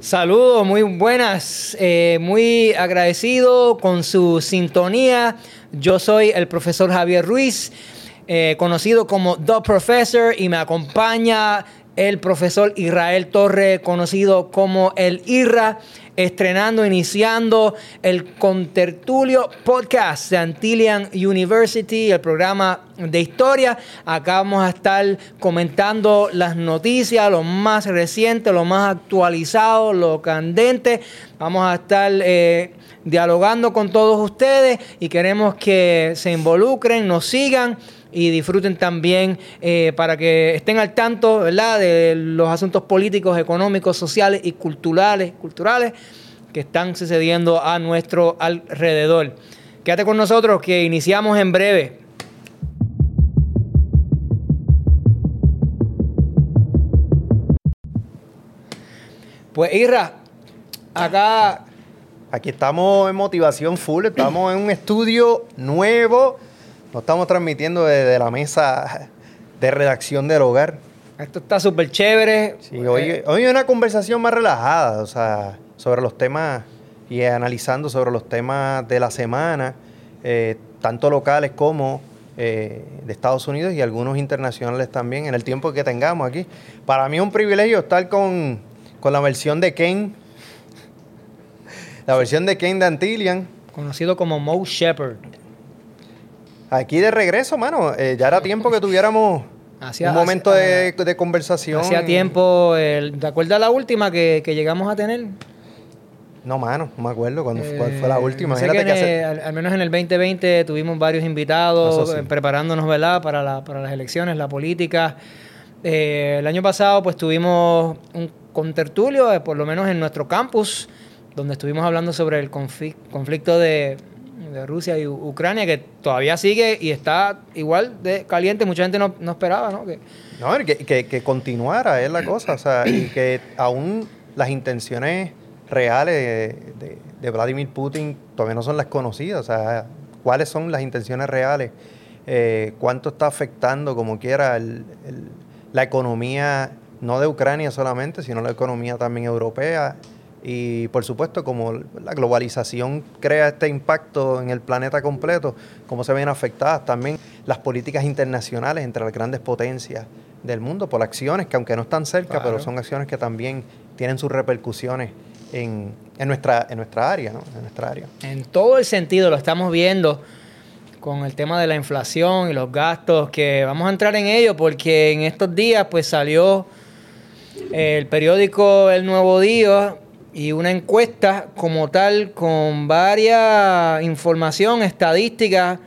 Saludos, muy buenas, eh, muy agradecido con su sintonía. Yo soy el profesor Javier Ruiz, eh, conocido como The Professor, y me acompaña el profesor Israel Torre, conocido como el IRRA estrenando, iniciando el Contertulio Podcast de Antillian University, el programa de historia. Acá vamos a estar comentando las noticias, lo más reciente, lo más actualizado, lo candente. Vamos a estar eh, dialogando con todos ustedes y queremos que se involucren, nos sigan y disfruten también eh, para que estén al tanto ¿verdad? de los asuntos políticos, económicos, sociales y culturales, culturales que están sucediendo a nuestro alrededor. Quédate con nosotros que iniciamos en breve. Pues Irra, acá... Aquí estamos en motivación full, estamos en un estudio nuevo nos estamos transmitiendo desde la mesa de redacción del hogar. Esto está súper chévere. Sí, hoy, eh, hoy una conversación más relajada, o sea, sobre los temas y analizando sobre los temas de la semana, eh, tanto locales como eh, de Estados Unidos y algunos internacionales también, en el tiempo que tengamos aquí. Para mí es un privilegio estar con, con la versión de Ken, la versión de Ken de Antillian. Conocido como Mo Shepard. Aquí de regreso, mano. Eh, ya era tiempo que tuviéramos un momento de, conversación. Hacía tiempo. ¿Te acuerdas la última que, llegamos a tener? No, mano, no me acuerdo cuándo cuál fue la eh, última. al, menos en el 2020 tuvimos varios invitados eh, preparándonos ¿verdad? Para, las elecciones, la política. el año pasado pues tuvimos un contertulio, por lo menos en nuestro campus, donde estuvimos hablando sobre el conflicto de, de Rusia y Ucrania, que todavía sigue y está igual de caliente. Mucha gente no, esperaba, ¿no? Que, no, que, que, continuara es la cosa, o sea, y que aún las intenciones reales de, Vladimir Putin todavía no son las conocidas, o sea, cuáles son las intenciones reales, eh, cuánto está afectando como quiera la economía, no de Ucrania solamente, sino la economía también europea y por supuesto, como la globalización crea este impacto en el planeta completo, cómo se ven afectadas también las políticas internacionales entre las grandes potencias del mundo por acciones que aunque no están cerca, pero son acciones que también tienen sus repercusiones en, nuestra, en nuestra área, ¿no? En nuestra área. En todo el sentido lo estamos viendo con el tema de la inflación y los gastos, que vamos a entrar en ello porque en estos días pues salió el periódico El Nuevo Día y una encuesta como tal con varias información estadística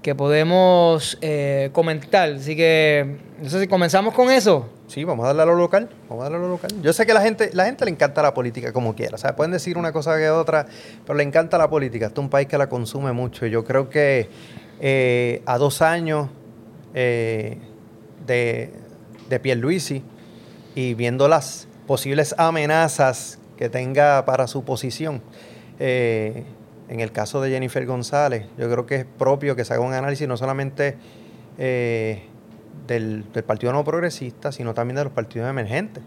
que podemos eh, comentar. Así que, no sé si comenzamos con eso. Sí, vamos a darle a lo local. Vamos a darle lo local. Yo sé que la gente, la gente le encanta la política como quiera. O sea, pueden decir una cosa que otra, pero le encanta la política. Este es un país que la consume mucho. Yo creo que eh, a dos años eh, de, de Pierluisi y viendo las posibles amenazas que tenga para su posición. Eh, en el caso de Jennifer González, yo creo que es propio que se haga un análisis no solamente eh, del, Partido No Progresista, sino también de los partidos emergentes.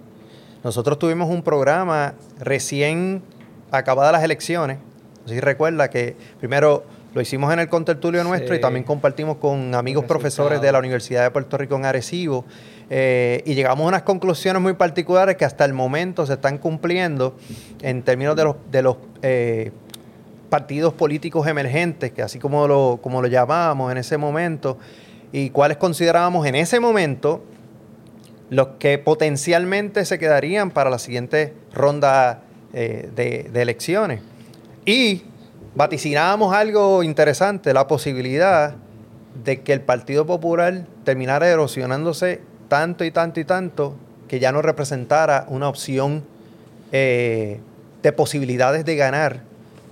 Nosotros tuvimos un programa recién acabadas las elecciones. No sé si recuerda que primero lo hicimos en el contertulio nuestro y también compartimos con amigos profesores de la Universidad de Puerto Rico en Arecibo eh, y llegamos a unas conclusiones muy particulares que hasta el momento se están cumpliendo en términos de los, de los eh, partidos políticos emergentes, que así como lo, como lo llamábamos en ese momento, y cuáles considerábamos en ese momento los que potencialmente se quedarían para la siguiente ronda eh, de, de elecciones. Y vaticinábamos algo interesante, la posibilidad de que el Partido Popular terminara erosionándose tanto y tanto y tanto que ya no representara una opción eh, de posibilidades de ganar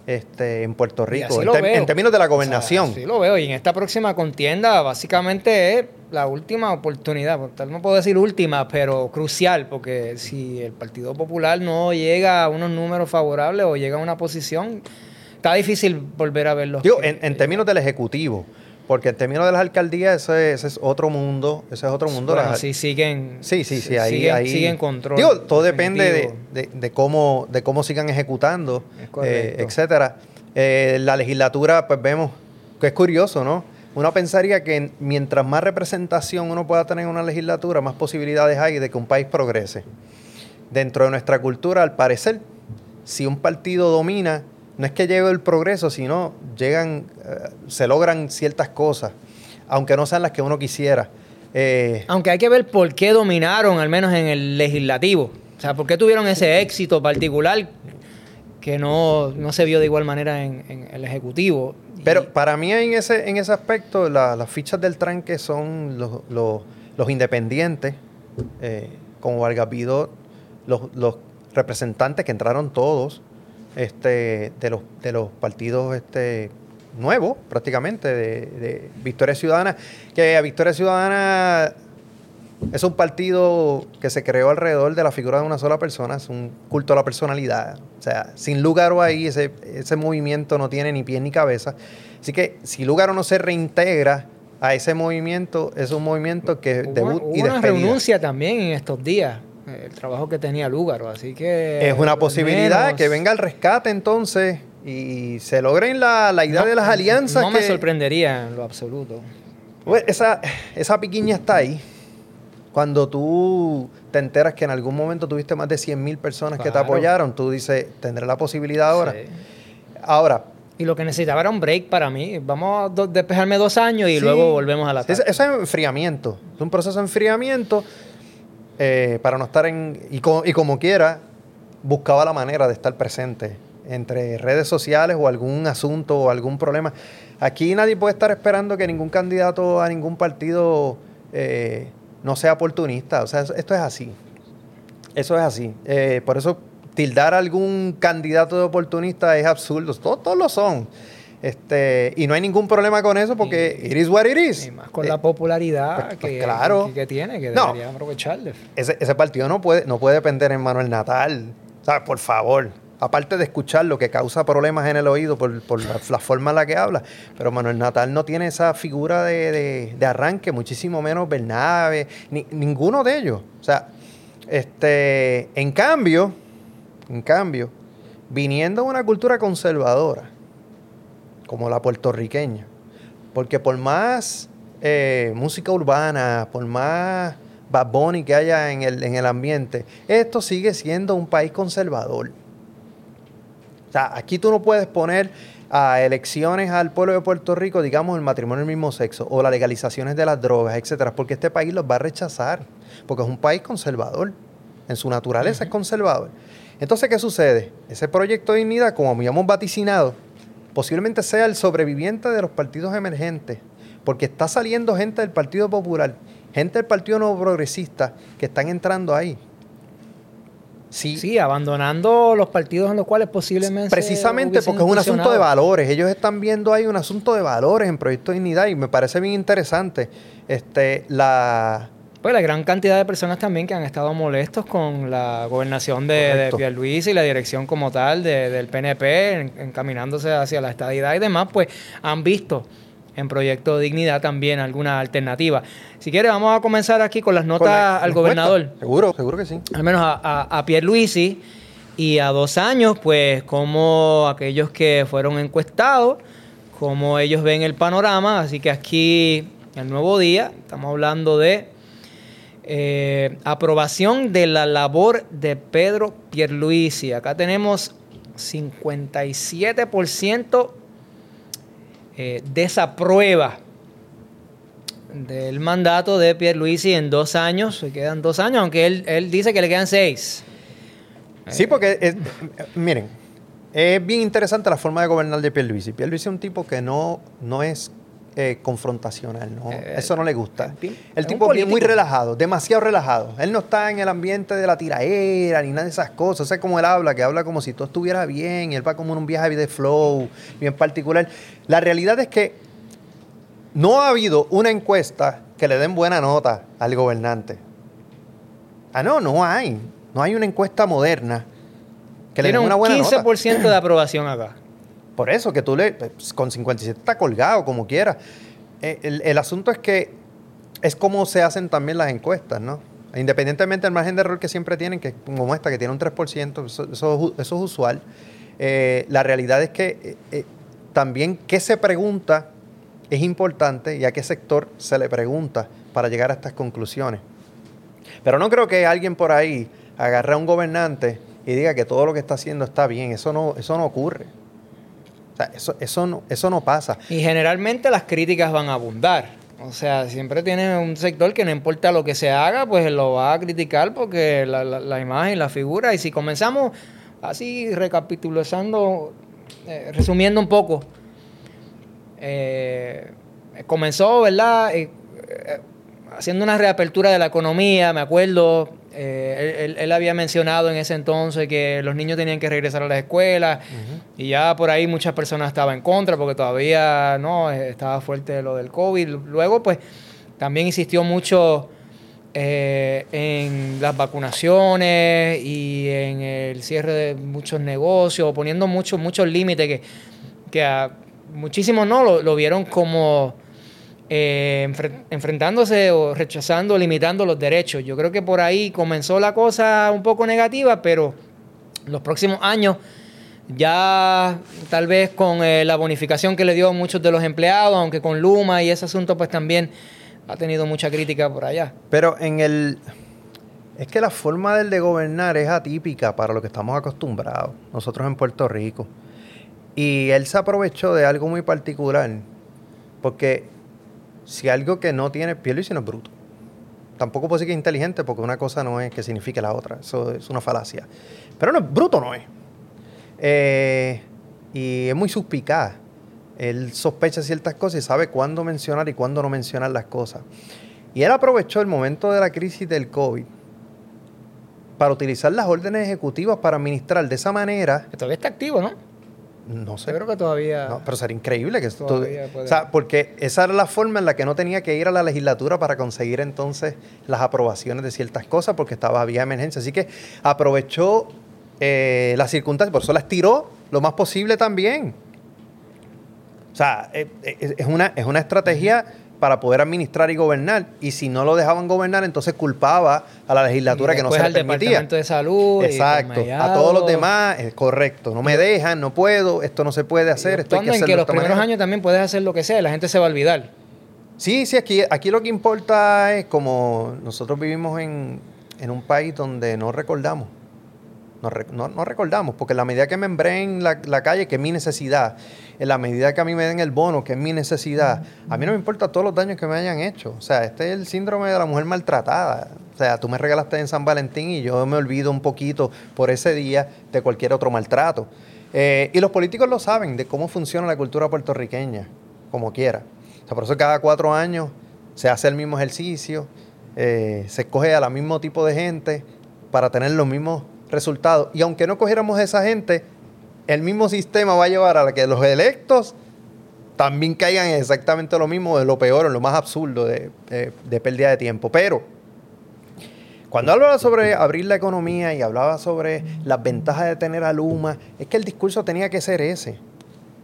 este, en Puerto Rico, en, términos de la gobernación. sí lo veo, y en esta próxima contienda básicamente es la última oportunidad, tal no puedo decir última, pero crucial, porque si el Partido Popular no llega a unos números favorables o llega a una posición, está difícil volver a verlo. Digo, en, términos del Ejecutivo, Porque en términos de las alcaldías, ese, es otro mundo. Ese es otro mundo. Bueno, sí, siguen. Sí, sí, sí. Ahí, siguen, ahí, siguen control. Digo, todo depende de, de, cómo, de cómo sigan ejecutando, eh, etcétera. Eh, la legislatura, pues vemos que es curioso, ¿no? Uno pensaría que mientras más representación uno pueda tener en una legislatura, más posibilidades hay de que un país progrese. Dentro de nuestra cultura, al parecer, si un partido domina, no es que llegue el progreso, sino llegan, eh, se logran ciertas cosas, aunque no sean las que uno quisiera. Eh, aunque hay que ver por qué dominaron, al menos en el legislativo. O sea, por qué tuvieron ese éxito particular que no, se vio de igual manera en, el ejecutivo. Pero para mí en ese, en ese aspecto, las fichas del tranque son los, independientes, eh, como Vargas los, los representantes que entraron todos, este, de, los, de los partidos este, nuevos, prácticamente, de, Victoria Ciudadana, que a Victoria Ciudadana es un partido que se creó alrededor de la figura de una sola persona, es un culto a la personalidad. O sea, sin Lugaro ahí, ese, ese movimiento no tiene ni pie ni cabeza. Así que si Lugaro no se reintegra a ese movimiento, es un movimiento que debut y una renuncia también en estos días el trabajo que tenía Lúgaro, así que... Es una posibilidad que venga el rescate entonces y se logren la, idea de las alianzas. No me sorprendería en lo absoluto. Pues, esa, esa piquiña está ahí. Cuando tú te enteras que en algún momento tuviste más de 100 mil personas que te apoyaron, tú dices, tendré la posibilidad ahora. Ahora, y lo que necesitaba era un break para mí. Vamos a despejarme dos años y luego volvemos a la tarde. Eso es enfriamiento. Es un proceso de enfriamiento eh, para no estar en... Y, como quiera, buscaba la manera de estar presente entre redes sociales o algún asunto o algún problema. Aquí nadie puede estar esperando que ningún candidato a ningún partido eh, no sea oportunista. O sea, esto es así. Eso es así. Eh, por eso tildar a algún candidato de oportunista es absurdo. Todos, todos lo son. Este, y no hay ningún problema con eso porque it is what it is. Y más con la eh, popularidad pues, pues, que, que, tiene, que debería aprovecharle. Ese, ese, partido no puede, no puede depender en Manuel Natal. ¿Sabes? Por favor. Aparte de escuchar lo que causa problemas en el oído por, la, forma en la que habla. Pero Manuel Natal no tiene esa figura de, arranque, muchísimo menos Bernabe, ni, ninguno de ellos. O sea, este, en cambio, en cambio, viniendo de una cultura conservadora, como la puertorriqueña. Porque por más eh, música urbana, por más Bad Bunny que haya en el, en el ambiente, esto sigue siendo un país conservador. O sea, aquí tú no puedes poner a elecciones al pueblo de Puerto Rico, digamos, el matrimonio del mismo sexo o las legalizaciones de las drogas, etcétera, porque este país los va a rechazar, porque es un país conservador. En su naturaleza es conservador. Entonces, ¿qué sucede? Ese proyecto de dignidad, como habíamos vaticinado, posiblemente sea el sobreviviente de los partidos emergentes, porque está saliendo gente del Partido Popular, gente del Partido Nuevo Progresista, que están entrando ahí. Sí, sí, abandonando los partidos en los cuales posiblemente. Precisamente porque es un asunto de valores. Ellos están viendo ahí un asunto de valores en Proyecto de Dignidad y me parece bien interesante. Este, la, pues la gran cantidad de personas también que han estado molestos con la gobernación de, de Pierluisi y la dirección como tal del PNP, encaminándose hacia la estadidad y demás, pues han visto en Proyecto Dignidad también alguna alternativa. Si quiere, vamos a comenzar aquí con las notas al gobernador. Seguro, seguro que sí. Al menos a, a, a Pierluisi y a dos años, pues como aquellos que fueron encuestados, como ellos ven el panorama. Así que aquí, el nuevo día, estamos hablando de eh, aprobación de la labor de Pedro Pierluisi. Acá tenemos 57% eh, desaprueba del mandato de Pierluisi en dos años. Se quedan dos años, aunque él, dice que le quedan seis. Sí, porque, miren, es bien interesante la forma de gobernar de Pierluisi. Pierluisi es un tipo que no, no es eh, confrontacional, ¿no? Eh, Eso no le gusta. El, tipo es muy relajado, demasiado relajado. Él no está en el ambiente de la tiraera ni nada de esas cosas. O como él habla, que habla como si todo estuviera bien, él va como en un viaje de flow, bien particular. La realidad es que no ha habido una encuesta que le den buena nota al gobernante. Ah, no, no hay. No hay una encuesta moderna que le den una buena nota. Tiene un 15% de aprobación acá. Por eso que tú le, pues, con 57 está colgado como quiera. eh, el, asunto es que es como se hacen también las encuestas, ¿no? Independientemente del margen de error que siempre tienen, que como esta, que tiene un 3%, eso, eso, eso es usual. Eh, la realidad es que eh, también qué se pregunta es importante y a qué sector se le pregunta para llegar a estas conclusiones. Pero no creo que alguien por ahí agarre a un gobernante y diga que todo lo que está haciendo está bien. Eso no, eso no ocurre. O sea, eso, eso, no, eso no pasa. Y generalmente las críticas van a abundar. O sea, siempre tiene un sector que no importa lo que se haga, pues lo va a criticar porque la, la, imagen, la figura. Y si comenzamos así recapitulando, eh, resumiendo un poco, eh, comenzó, ¿verdad? Eh, eh haciendo una reapertura de la economía, me acuerdo, eh, él, él, había mencionado en ese entonces que los niños tenían que regresar a las escuelas uh -huh. y ya por ahí muchas personas estaban en contra porque todavía no estaba fuerte lo del COVID. Luego, pues, también insistió mucho eh, en las vacunaciones y en el cierre de muchos negocios, poniendo muchos muchos límites que, que a muchísimos no lo, lo vieron como eh, enfrentándose o rechazando, limitando los derechos. Yo creo que por ahí comenzó la cosa un poco negativa, pero los próximos años, ya tal vez con eh, la bonificación que le dio a muchos de los empleados, aunque con Luma y ese asunto, pues también ha tenido mucha crítica por allá. Pero en el... Es que la forma del de gobernar es atípica para lo que estamos acostumbrados, nosotros en Puerto Rico. Y él se aprovechó de algo muy particular, porque si algo que no tiene Pierluisi no es bruto. Tampoco puedo decir que es inteligente porque una cosa no es que signifique la otra. Eso es una falacia. Pero no es bruto, no es. Eh, y es muy suspicaz. Él sospecha ciertas cosas y sabe cuándo mencionar y cuándo no mencionar las cosas. Y él aprovechó el momento de la crisis del COVID para utilizar las órdenes ejecutivas para administrar de esa manera. Todavía está activo, ¿no? No sé. Yo creo que todavía. No, pero sería increíble que esto. Puede... O sea, porque esa era la forma en la que no tenía que ir a la legislatura para conseguir entonces las aprobaciones de ciertas cosas, porque estaba había emergencia. Así que aprovechó eh, las circunstancias, por eso las tiró lo más posible también. O sea, es, es una, es una estrategia para poder administrar y gobernar. Y si no lo dejaban gobernar, entonces culpaba a la legislatura que no se le al permitía. Departamento de Salud. Exacto. A todos los demás, es correcto. No me dejan, no puedo, esto no se puede hacer. Esto hay que en que los primeros manera. años también puedes hacer lo que sea, la gente se va a olvidar. Sí, sí, aquí, aquí lo que importa es como nosotros vivimos en, en un país donde no recordamos. No, no, no, recordamos, porque en la medida que me en la, la, calle, que es mi necesidad, en la medida que a mí me den el bono, que es mi necesidad, a mí no me importa todos los daños que me hayan hecho. O sea, este es el síndrome de la mujer maltratada. O sea, tú me regalaste en San Valentín y yo me olvido un poquito por ese día de cualquier otro maltrato. Eh, y los políticos lo saben de cómo funciona la cultura puertorriqueña, como quiera. O sea, por eso cada cuatro años se hace el mismo ejercicio, eh, se escoge al mismo tipo de gente para tener los mismos resultados. Y aunque no cogiéramos a esa gente, el mismo sistema va a llevar a que los electos también caigan en exactamente lo mismo, de lo peor, en lo más absurdo de, de, de pérdida de tiempo. Pero cuando hablaba sobre abrir la economía y hablaba sobre las ventajas de tener a Luma, es que el discurso tenía que ser ese.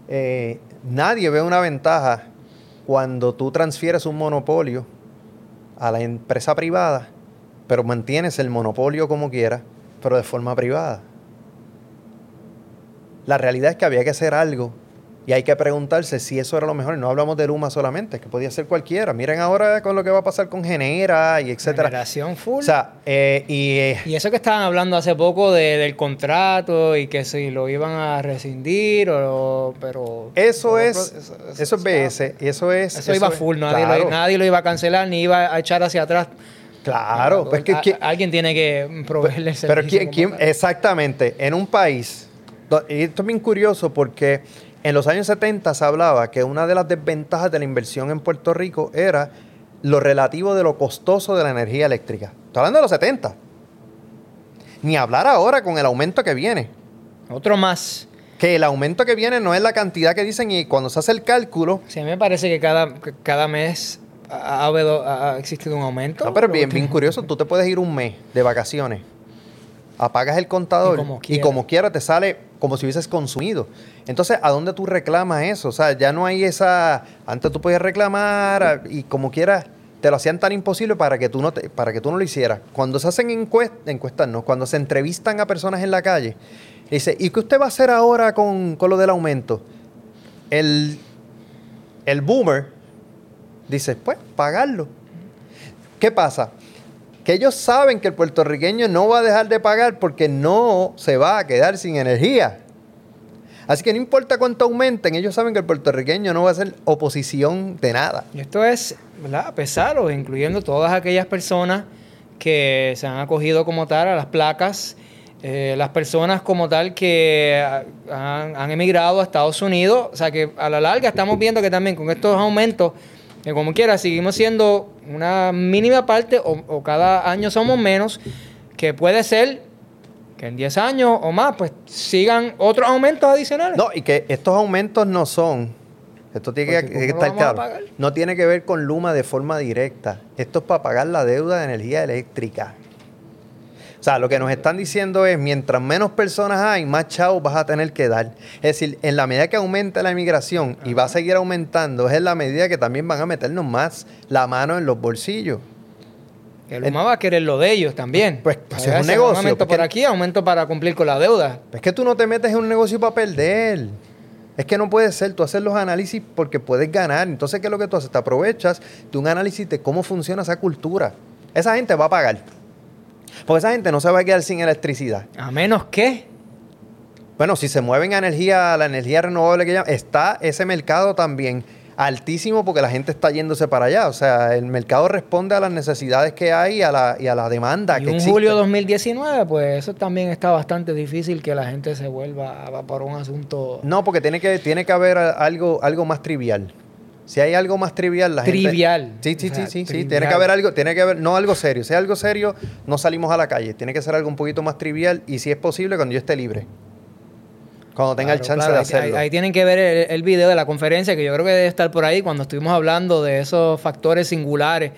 Eh, nadie ve una ventaja cuando tú transfieres un monopolio a la empresa privada, pero mantienes el monopolio como quieras pero de forma privada. La realidad es que había que hacer algo y hay que preguntarse si eso era lo mejor. Y no hablamos de Luma solamente, que podía ser cualquiera. Miren ahora con lo que va a pasar con Genera y etcétera. Generación full. O sea, eh, y, eh, y, eso que estaban hablando hace poco de, del contrato y que si lo iban a rescindir o pero eso es eso, eso, eso, es BS y eso es eso, iba full, nadie, claro. lo, nadie lo iba a cancelar ni iba a echar hacia atrás. Claro, pues que, que, alguien tiene que proveerle el Pero ¿quién, quién, exactamente, en un país, y esto es bien curioso porque en los años 70 se hablaba que una de las desventajas de la inversión en Puerto Rico era lo relativo de lo costoso de la energía eléctrica. Estoy hablando de los 70. Ni hablar ahora con el aumento que viene. Otro más. Que el aumento que viene no es la cantidad que dicen y cuando se hace el cálculo... Sí, a mí me parece que cada, cada mes ha, habido, ha existido un aumento. No, pero bien, bien curioso. Tú te puedes ir un mes de vacaciones apagas el contador Y como y quiera. como quiera te sale como si hubieses consumido. Entonces, ¿a dónde tú reclamas eso? O sea, ya no hay esa... Antes tú podías reclamar y como quieras te lo hacían tan imposible para que tú no, te- para que tú no lo hicieras. Cuando se hacen encuestas, encuestas no, cuando se entrevistan a personas en la calle, dice, ¿y qué usted va a hacer ahora con, con lo del aumento? El, el boomer dice, pues, pagarlo. ¿Qué pasa? Que ellos saben que el puertorriqueño no va a dejar de pagar porque no se va a quedar sin energía. Así que no importa cuánto aumenten, ellos saben que el puertorriqueño no va a ser oposición de nada. Y esto es, ¿verdad? A pesar incluyendo todas aquellas personas que se han acogido como tal a las placas, eh, las personas como tal que han, han emigrado a Estados Unidos. O sea que a la larga estamos viendo que también con estos aumentos, que como quiera, seguimos siendo una mínima parte o, o cada año somos menos, que puede ser que en 10 años o más, pues sigan otros aumentos adicionales. No, y que estos aumentos no son, esto tiene que, Porque tiene que ¿cómo estar claro, no tiene que ver con Luma de forma directa. Esto es para pagar la deuda de energía eléctrica. O sea, lo que nos están diciendo es, mientras menos personas hay, más chavos vas a tener que dar. Es decir, en la medida que aumente la inmigración y va a seguir aumentando, es en la medida que también van a meternos más la mano en los bolsillos. Que Luma va a querer lo de ellos también. Pues, pues, es un negocio, Aumento porque- por aquí, aumento para cumplir con la deuda. Es que tú no te metes en un negocio para perder. Es que no puede ser. Tú haces los análisis porque puedes ganar. Entonces, ¿qué es lo que tú haces? Te aprovechas de un análisis de cómo funciona esa cultura. Esa gente va a pagar. Porque esa gente no se va a quedar sin electricidad. A menos que. Bueno, si se mueven a energía, la energía renovable que llaman, está ese mercado también altísimo porque la gente está yéndose para allá. O sea, el mercado responde a las necesidades que hay y a la, y a la demanda Y que un existe. julio 2019, pues eso también está bastante difícil que la gente se vuelva a- por un asunto No, porque tiene que, tiene que haber algo, algo más trivial. Si hay algo más trivial, la gente. trivial. Sí, sí, O sea, sí, sí, sí. trivial. Tiene que haber algo, tiene que haber, no algo serio. Si hay algo serio, no salimos a la calle. Tiene que ser algo un poquito más trivial y si es posible, cuando yo esté libre. Cuando tenga el chance claro, de hacerlo. Ahí, ahí tienen que ver el, el video de la conferencia, que yo creo que debe estar por ahí, cuando estuvimos hablando de esos factores singulares.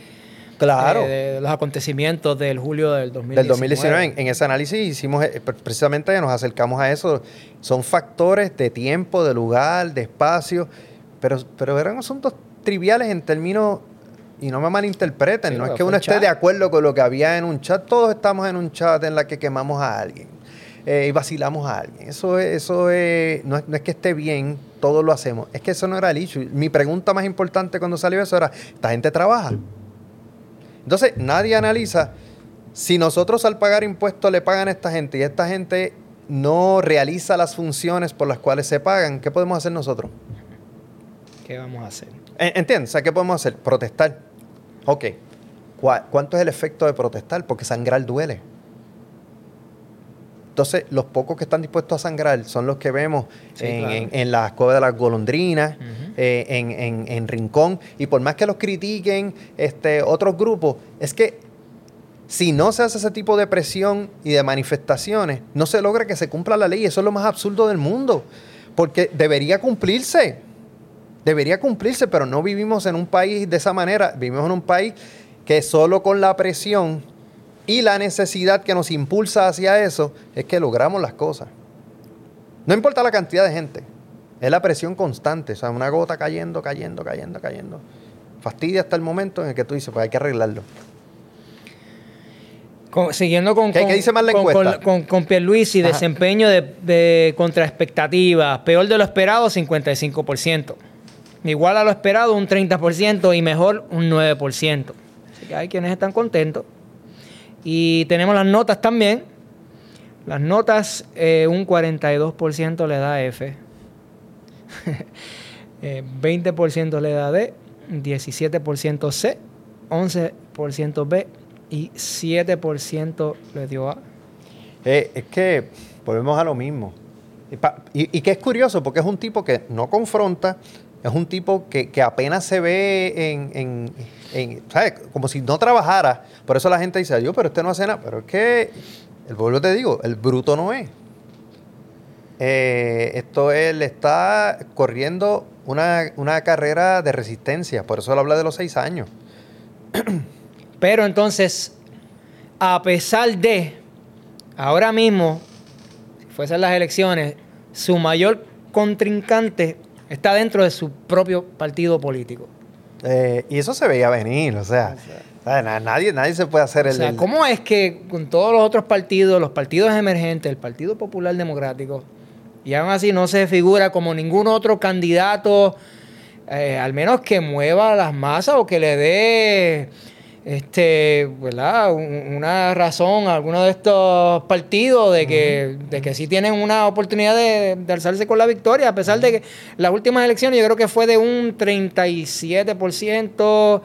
claro. eh, de los acontecimientos del julio del 2019. del 2019. En, en ese análisis hicimos, eh, pre- precisamente nos acercamos a eso. Son factores de tiempo, de lugar, de espacio, pero, pero eran asuntos triviales en términos, y no me malinterpreten, Sí, no es que uno un esté chat. de acuerdo con lo que había en un chat, todos estamos en un chat en la que quemamos a alguien eh, y vacilamos a alguien. Eso, es, eso es, no, es, no es que esté bien, todos lo hacemos, es que eso no era el issue. Mi pregunta más importante cuando salió eso era, ¿esta gente trabaja? Entonces, nadie analiza si nosotros al pagar impuestos le pagan a esta gente y esta gente no realiza las funciones por las cuales se pagan, ¿qué podemos hacer nosotros? ¿Qué vamos a hacer? En- ¿Entiendes? O sea, ¿qué podemos hacer? Protestar. Ok. ¿Cuá- ¿Cuánto es el efecto de protestar? Porque sangrar duele. Entonces, los pocos que están dispuestos a sangrar son los que vemos Sí, en, claro. en- en las cuevas de las golondrinas, eh, en, en- en Rincón. Y por más que los critiquen este, otros grupos, es que si no se hace ese tipo de presión y de manifestaciones, no se logra que se cumpla la ley. Eso es lo más absurdo del mundo. Porque debería cumplirse. Debería cumplirse, pero no vivimos en un país de esa manera. Vivimos en un país que solo con la presión y la necesidad que nos impulsa hacia eso es que logramos las cosas. No importa la cantidad de gente, es la presión constante, o sea, una gota cayendo, cayendo, cayendo, cayendo. Fastidia hasta el momento en el que tú dices, pues hay que arreglarlo. Con- siguiendo con, ¿Qué- con, qué dice más la encuesta? con, con, con Pierluisi, Ajá. desempeño de, de contra expectativas, peor de lo esperado, 55%. Igual a lo esperado, un 30% y mejor, un 9%. Así que hay quienes están contentos. Y tenemos las notas también. Las notas, eh, un 42% le da F, eh, 20% le da D, 17% C, 11% B y 7% le dio A. Eh, es que volvemos a lo mismo. Y- y que es curioso, porque es un tipo que no confronta, es un tipo que, que apenas se ve en, en- ¿sabes? Como si no trabajara. Por eso la gente dice, yo, pero este no hace nada. Pero es que, el vuelvo te digo, el bruto no es. Eh, esto él está corriendo una, una carrera de resistencia, por eso él habla de los seis años. Pero entonces, a pesar de ahora mismo, si fuesen las elecciones, su mayor contrincante está dentro de su propio partido político. Eh, y eso se veía venir, o sea, nadie, nadie se puede hacer el... O sea, ¿cómo es que con todos los otros partidos, los partidos emergentes, el Partido Popular Democrático, y aún así no se figura como ningún otro candidato, eh, al menos que mueva las masas o que le dé este, ¿verdad? una razón a alguno de estos partidos de que, de que sí tienen una oportunidad de, alzarse con la victoria, a pesar de que las últimas elecciones yo creo que fue de un 37%,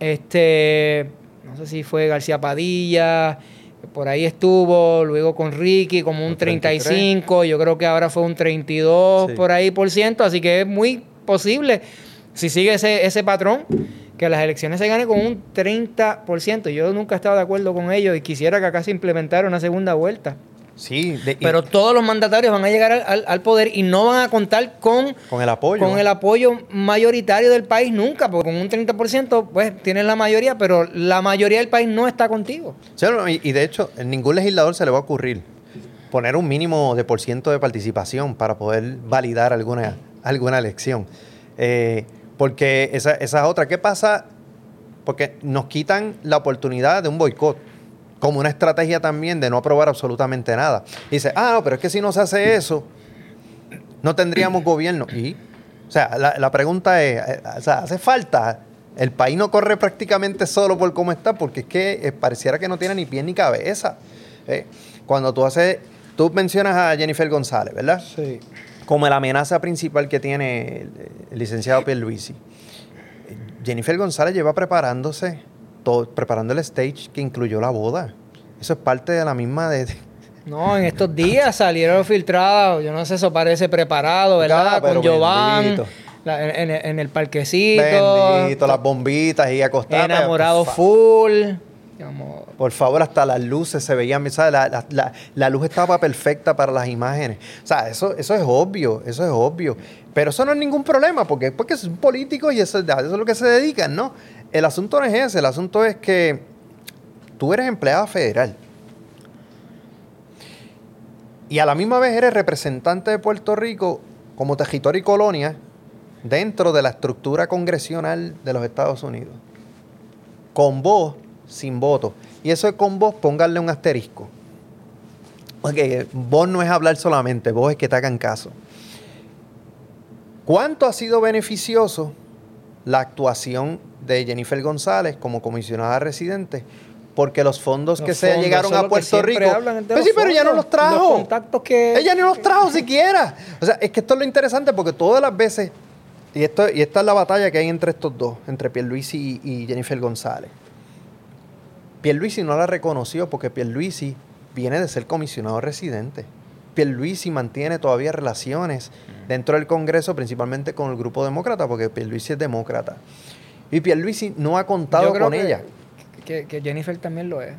este, no sé si fue García Padilla, por ahí estuvo, luego con Ricky como un 35, yo creo que ahora fue un 32 por ahí por ciento, así que es muy posible si sigue ese, ese patrón que las elecciones se ganen con un 30%. Yo nunca he estado de acuerdo con ellos y quisiera que acá se implementara una segunda vuelta. Sí, pero todos los mandatarios van a llegar al, poder y no van a contar con, con el apoyo con el apoyo mayoritario del país nunca, porque con un 30% pues tienen la mayoría, pero la mayoría del país no está contigo. y, de hecho, ningún legislador se le va a ocurrir poner un mínimo de por ciento de participación para poder validar alguna, alguna elección. Eh, porque esa, esa es otra. ¿Qué pasa? Porque nos quitan la oportunidad de un boicot como una estrategia también de no aprobar absolutamente nada. dice, ah, no, pero es que si no se hace eso, no tendríamos gobierno. Y, o sea, la, pregunta es, eh, o sea, ¿hace falta? El país no corre prácticamente solo por cómo está, porque es que eh, pareciera que no tiene ni pie ni cabeza. Eh, cuando tú haces, tú mencionas a Jennifer González, ¿verdad? Sí como la amenaza principal que tiene el, licenciado Pierluisi. Jennifer González lleva preparándose, todo, preparando el stage que incluyó la boda. Eso es parte de la misma de... No, en estos días salieron filtrados, yo no sé, eso parece preparado, ¿verdad? Con Giovanni. En, el parquecito. Bendito, las bombitas y acostado. Enamorado full. Por favor, hasta las luces se veían, La, la, luz estaba perfecta para las imágenes. O sea, eso, eso es obvio, eso es obvio. Pero eso no es ningún problema, porque, porque un político y eso, eso es lo que se dedican, ¿no? El asunto no es ese, el asunto es que tú eres empleada federal. Y a la misma vez eres representante de Puerto Rico como territorio y colonia dentro de la estructura congresional de los Estados Unidos. Con vos sin voto. Y eso es con vos, pónganle un asterisco. Porque vos no es hablar solamente, vos es que te hagan caso. ¿Cuánto ha sido beneficioso la actuación de Jennifer González como comisionada residente? Porque los fondos que se llegaron a Puerto Rico. Pues sí, pero ella no los trajo. contactos que, ella no los trajo siquiera. O sea, es que esto es lo interesante porque todas las veces. Y, esto, y esta es la batalla que hay entre estos dos, entre Pierluisi y, y Jennifer González. Pierluisi no la reconoció porque Pierluisi viene de ser comisionado residente. Pierluisi mantiene todavía relaciones dentro del Congreso, principalmente con el grupo demócrata, porque Pierluisi es demócrata. Y Pierluisi no ha contado con ella. Que, Jennifer también lo es.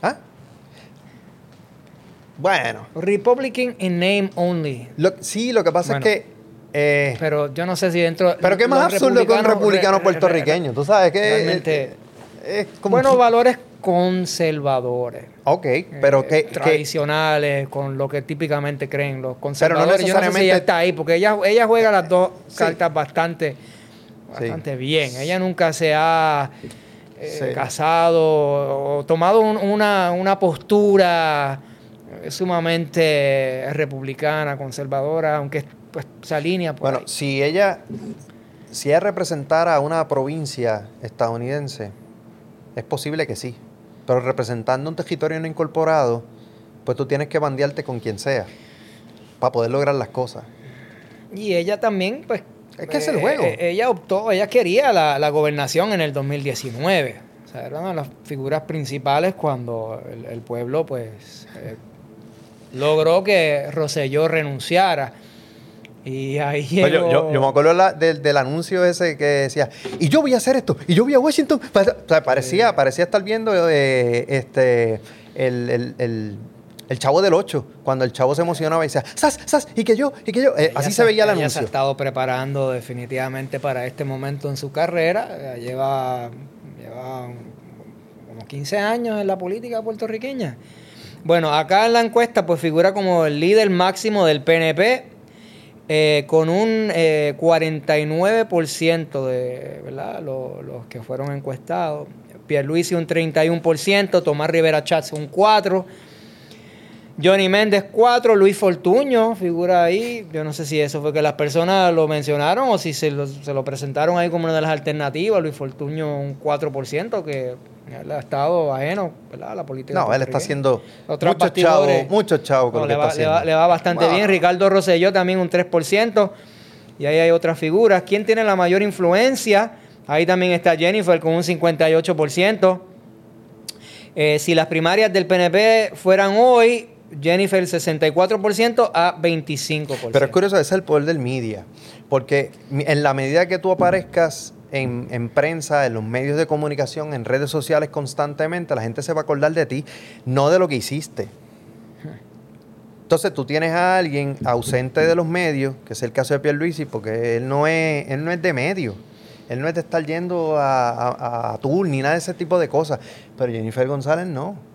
¿Ah? Bueno. Republican in name only. sí, lo que pasa es que eh, pero yo no sé si dentro. Pero qué más absurdo que un republicano puertorriqueño. Tú sabes que. Realmente. Eh, bueno, valores conservadores. Ok, pero que... Tradicionales, con lo que típicamente creen los conservadores. Pero no necesariamente... ella está ahí, porque ella, ella juega las dos cartas bastante, bastante bien. Ella nunca se ha eh, casado o tomado una, una postura sumamente republicana, conservadora, aunque pues, se alinea por Bueno, si ella... Si ella representara a una provincia estadounidense, es posible que sí. Pero representando un territorio no incorporado, pues tú tienes que bandearte con quien sea para poder lograr las cosas. Y ella también, pues... Es que es el eh, juego. Eh, ella optó, ella quería la, gobernación en el 2019. O sea, era una de las figuras principales cuando el, pueblo, pues, eh, logró que Roselló renunciara. Y ahí pues yo, me acuerdo del, anuncio ese que decía, y yo voy a hacer esto, y yo voy a Washington. O sea, parecía, parecía estar viendo eh, este, el, chavo del 8, cuando el chavo se emocionaba y decía, ¡sas, sas! Y que yo, y que yo. Eh, así se, veía el anuncio. se ha estado preparando definitivamente para este momento en su carrera. Lleva, lleva como 15 años en la política puertorriqueña. Bueno, acá en la encuesta pues figura como el líder máximo del PNP eh, con un 49% de ¿verdad? Los, que fueron encuestados. Pierluisi un 31%, Tomás Rivera Chats un 4%. Johnny Méndez 4, Luis Fortuño figura ahí. Yo no sé si eso fue que las personas lo mencionaron o si se lo, se lo presentaron ahí como una de las alternativas. Luis Fortuño un 4%, que él ha estado ajeno ¿verdad? a la política. No, él está haciendo muchos chavos, muchos chavos con no, le, va, le, va, le, va, bastante wow. bien. Ricardo Rosselló también un 3%. Y ahí hay otras figuras. ¿Quién tiene la mayor influencia? Ahí también está Jennifer con un 58%. Eh, si las primarias del PNP fueran hoy, Jennifer 64% a 25%. Pero es curioso, ese es el poder del media. Porque en la medida que tú aparezcas en, en, prensa, en los medios de comunicación, en redes sociales constantemente, la gente se va a acordar de ti, no de lo que hiciste. Entonces tú tienes a alguien ausente de los medios, que es el caso de Pierluisi, porque él no es, él no es de medios. Él no es de estar yendo a, a, a tour ni nada de ese tipo de cosas. Pero Jennifer González no.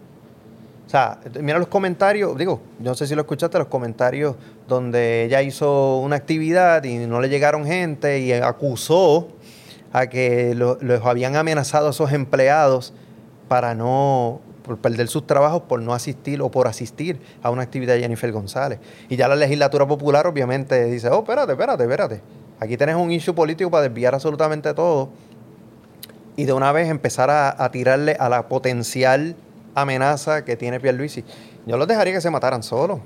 Sea, mira los comentarios, digo, yo no sé si lo escuchaste, los comentarios donde ella hizo una actividad y no le llegaron gente y acusó a que los lo habían amenazado a esos empleados para no por perder sus trabajos por no asistir o por asistir a una actividad de Jennifer González. Y ya la legislatura popular obviamente dice, oh, espérate, espérate, espérate. Aquí tenés un issue político para desviar absolutamente todo y de una vez empezar a tirarle a la potencial amenaza que tiene Pierluisi. Yo los dejaría que se mataran solos.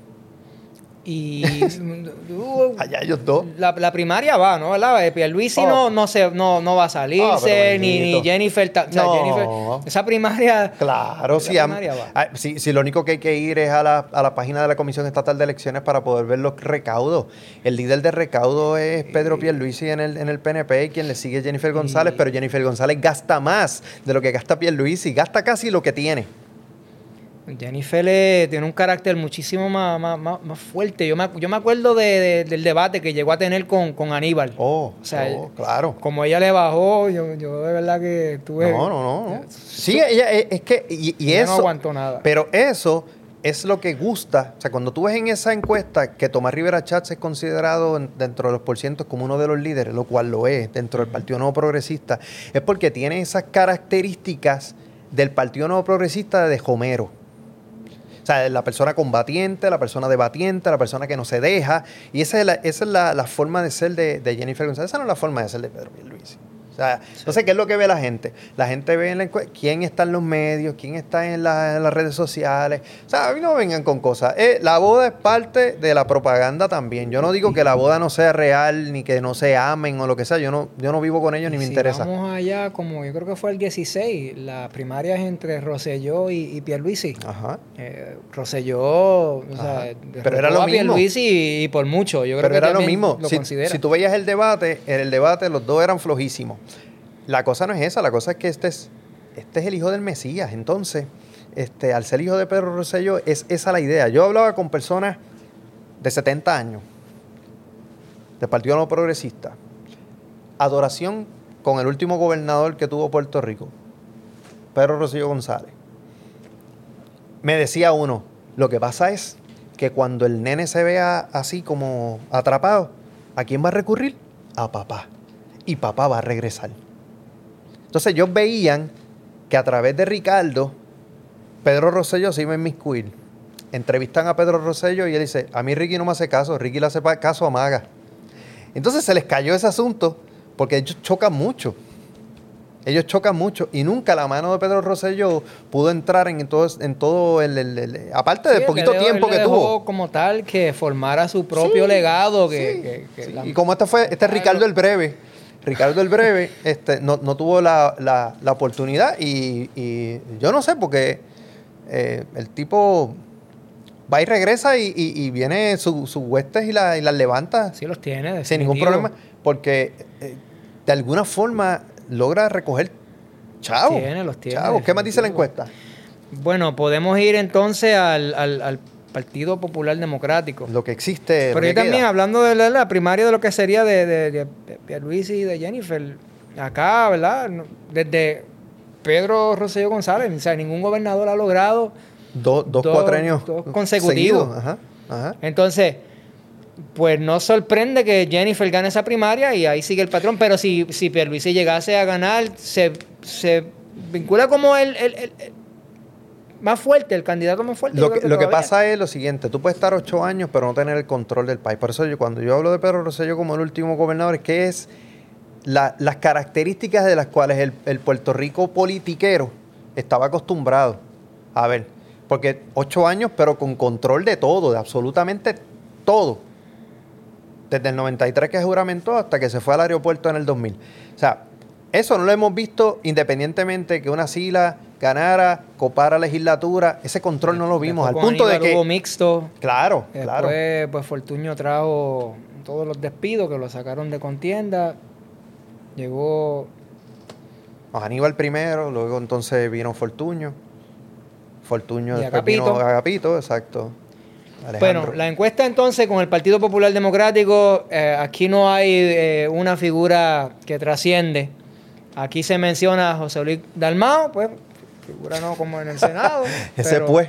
Y uh, allá ellos dos. La, la, primaria va, ¿no? ¿Verdad? Pierluisi oh. no, no, se, no, no va a salirse, oh, ni, ni, Jennifer, o sea, no. Jennifer. Esa primaria. Claro, sí, primaria va. Ah, si, si, lo único que hay que ir es a la, a la, página de la Comisión Estatal de Elecciones para poder ver los recaudos. El líder de recaudo es Pedro Pierluisi en el, en el PNP y quien le sigue es Jennifer González, pero Jennifer González gasta más de lo que gasta Pierluisi, gasta casi lo que tiene. Jennifer eh, tiene un carácter muchísimo más, más, más, más fuerte. Yo me, yo me acuerdo de, de, del debate que llegó a tener con, con Aníbal. Oh, o sea, oh, claro. Como ella le bajó, yo, yo de verdad que tuve. No, no, no. no. Sí, ella es que. Y, y eso. No aguantó nada. Pero eso es lo que gusta. O sea, cuando tú ves en esa encuesta que Tomás Rivera Chats es considerado dentro de los porcientos como uno de los líderes, lo cual lo es dentro del Partido Nuevo Progresista, es porque tiene esas características del Partido Nuevo Progresista de Homero. O sea, la persona combatiente, la persona debatiente, la persona que no se deja. Y esa es la, esa es la, la forma de ser de, Jennifer González. Esa no es la forma de ser de Pedro Pierluisi. Sea, sí. entonces, ¿qué es lo que ve la gente? La gente ve en la quién está en los medios, quién está en, la, en, las redes sociales. O sea, a mí no vengan con cosas. Eh, la boda es parte de la propaganda también. Yo no digo que la boda no sea real, ni que no se amen o lo que sea. Yo no, yo no vivo con ellos ni me interesa. Vamos allá, como yo creo que fue el 16, las primarias entre Rosselló y, y Pierluisi. Ajá. Eh, Rosselló, o sea, pero era lo mismo. Pierluisi y, y, por mucho. Yo creo pero que era lo mismo. Lo si, si tú veías el debate, en el debate los dos eran flojísimos. La cosa no es esa, la cosa es que este es, este es el hijo del Mesías. Entonces, este, al ser hijo de Pedro Rosselló, es esa la idea. Yo hablaba con personas de 70 años, del Partido No Progresista. Adoración con el último gobernador que tuvo Puerto Rico, Pedro Rosselló González. Me decía uno, lo que pasa es que cuando el nene se vea así como atrapado, ¿a quién va a recurrir? A papá. Y papá va a regresar. Entonces ellos veían que a través de Ricardo, Pedro Rosselló se iba a inmiscuir. Entrevistan a Pedro Rosselló y él dice, a mí Ricky no me hace caso, Ricky le hace caso a Maga. Entonces se les cayó ese asunto porque ellos chocan mucho. Ellos chocan mucho y nunca la mano de Pedro Rosselló pudo entrar en todo, en todo el, el, el, el aparte sí, del poquito dejó, tiempo que tuvo. como tal que formara su propio sí, legado. Que, sí, que, que la... Y como este fue, este es Ricardo el Breve Ricardo el Breve este, no, no tuvo la, la, la oportunidad y, y, yo no sé porque eh, el tipo va y regresa y, y, y viene sus su huestes y, la, y las levanta. Sí, los tiene. Sin ningún problema porque eh, de alguna forma logra recoger chavos. Tiene, los tiene. Chavos. ¿Qué más dice la encuesta? Bueno, podemos ir entonces al, al, al Partido Popular Democrático. Lo que existe. Pero yo también, hablando de la, la, primaria de lo que sería de, de, de, de Pierluisi y de Jennifer, acá, ¿verdad? Desde Pedro Rosselló González, o sea, ningún gobernador ha logrado dos, dos, Dos- cuatrenios dos consecutivos. seguidos. Ajá, ajá. Entonces, pues no sorprende que Jennifer gane esa primaria y ahí sigue el patrón, pero si, si Pierluisi llegase a ganar, se, se vincula como el- el- el más fuerte, el candidato más fuerte. Lo que, lo que pasa es lo siguiente, tú puedes estar ocho años pero no tener el control del país. Por eso yo cuando yo hablo de Pedro Rosselló como el último gobernador, es que es la- las características de las cuales el, el Puerto Rico politiquero estaba acostumbrado a ver. Porque ocho años pero con control de todo, de absolutamente todo. Desde el 93 que juramentó hasta que se fue al aeropuerto en el 2000. O sea, eso no lo hemos visto independientemente que una sila ganara, copara legislatura. Ese control no lo vimos. Después al punto de que. hubo mixto. Claro, Después, claro. pues Fortuño trajo todos los despidos que lo sacaron de contienda. Llegó Aníbal primero, luego entonces vino Fortuño. Fortuño Y después vino Agapito. Agapito, exacto. Bueno, la encuesta entonces con el Partido Popular Democrático, eh, aquí no hay eh, una figura que trasciende. Aquí se menciona a José Luis Dalmao, pues figura no como en el Senado. Ese pues.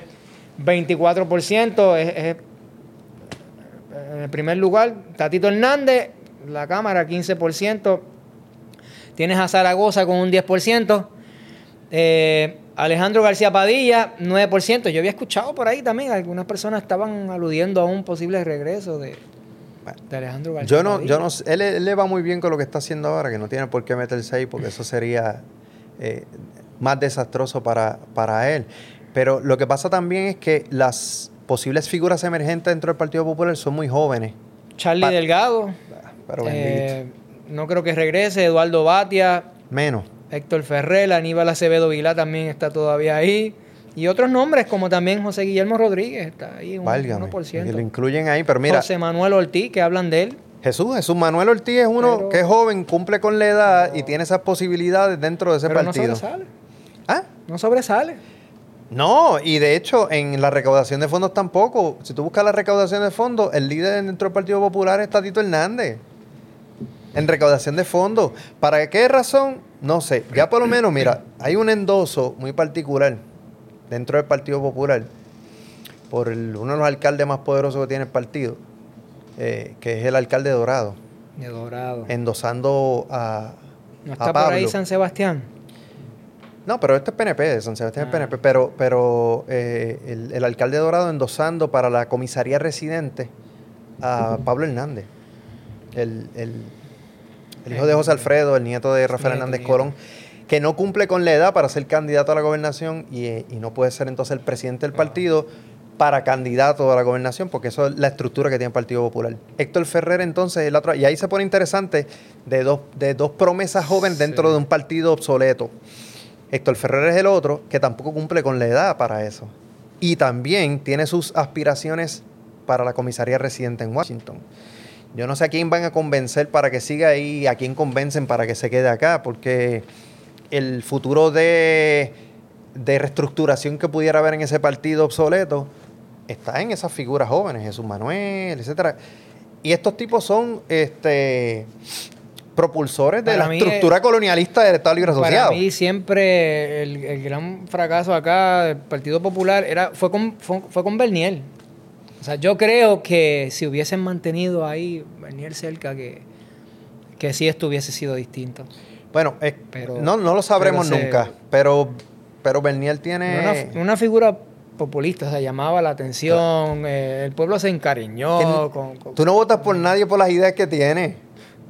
24% es, es- en el primer lugar. Tatito Hernández, la Cámara 15%. Tienes a Zaragoza con un 10%. Eh, Alejandro García Padilla, 9%. Yo había escuchado por ahí también, algunas personas estaban aludiendo a un posible regreso de, de Alejandro García Yo no, Padilla. yo no él le va muy bien con lo que está haciendo ahora, que no tiene por qué meterse ahí, porque eso sería eh, más desastroso para, para él. Pero lo que pasa también es que las posibles figuras emergentes dentro del Partido Popular son muy jóvenes. Charlie Pa- Delgado, Pero eh, no creo que regrese. Eduardo Batia, Menos. Héctor Ferrer, Aníbal Acevedo Vilá también está todavía ahí. Y otros nombres como también José Guillermo Rodríguez está ahí, un Válgame. 1%. Que lo incluyen ahí. Pero mira, José Manuel Ortiz, que hablan de él. Jesús, Jesús Manuel Ortiz es uno Pero- que es joven, cumple con la edad y tiene esas posibilidades dentro de ese pero partido. no sobresale. ¿Ah? No sobresale. No, y de hecho en la recaudación de fondos tampoco. Si tú buscas la recaudación de fondos, el líder dentro del Partido Popular es Tatito Hernández. En recaudación de fondos. ¿Para qué razón? No sé. Ya por lo menos, mira, hay un endoso muy particular dentro del Partido Popular por el- uno de los alcaldes más poderosos que tiene el partido, eh, que es el alcalde Dorado, De Dorado. endosando a, ¿No a está por ahí. San Sebastián? No, pero este es PNP, de San Sebastián es Ah. PNP, pero, pero eh, el, el alcalde Dorado endosando para la comisaría residente a Pablo Hernández, el, el- el hijo de José Alfredo, el nieto de Rafael Hernández. Colón, que no cumple con la edad para ser candidato a la gobernación y, eh, y no puede ser entonces el presidente del partido para candidato a la gobernación, porque eso es la estructura que tiene el Partido Popular. Héctor Ferrer entonces, el otro, y ahí se pone interesante, de dos, de dos promesas jóvenes dentro Sí. de un partido obsoleto. Héctor Ferrer es el otro que tampoco cumple con la edad para eso. Y también tiene sus aspiraciones para la comisaría residente en Washington. Yo no sé a quién van a convencer para que siga ahí, a quién convencen para que se quede acá, porque el futuro de, de reestructuración que pudiera haber en ese partido obsoleto está en esas figuras jóvenes, Jesús Manuel, etcétera. Y estos tipos son este propulsores de Para la estructura colonialista del Estado Libre Para Asociado. mí siempre el, el gran fracaso acá del Partido Popular era fue con, fue, fue con Bernier. O sea, yo creo que si hubiesen mantenido ahí Bernier cerca, que, que sí esto hubiese sido distinto. Bueno, es- Pero- no, no lo sabremos pero se- nunca, pero, pero Bernier tiene... Una, una figura populista, o sea, llamaba la atención, eh, el pueblo se encariñó con, con- Tú no votas por nadie por las ideas que tiene.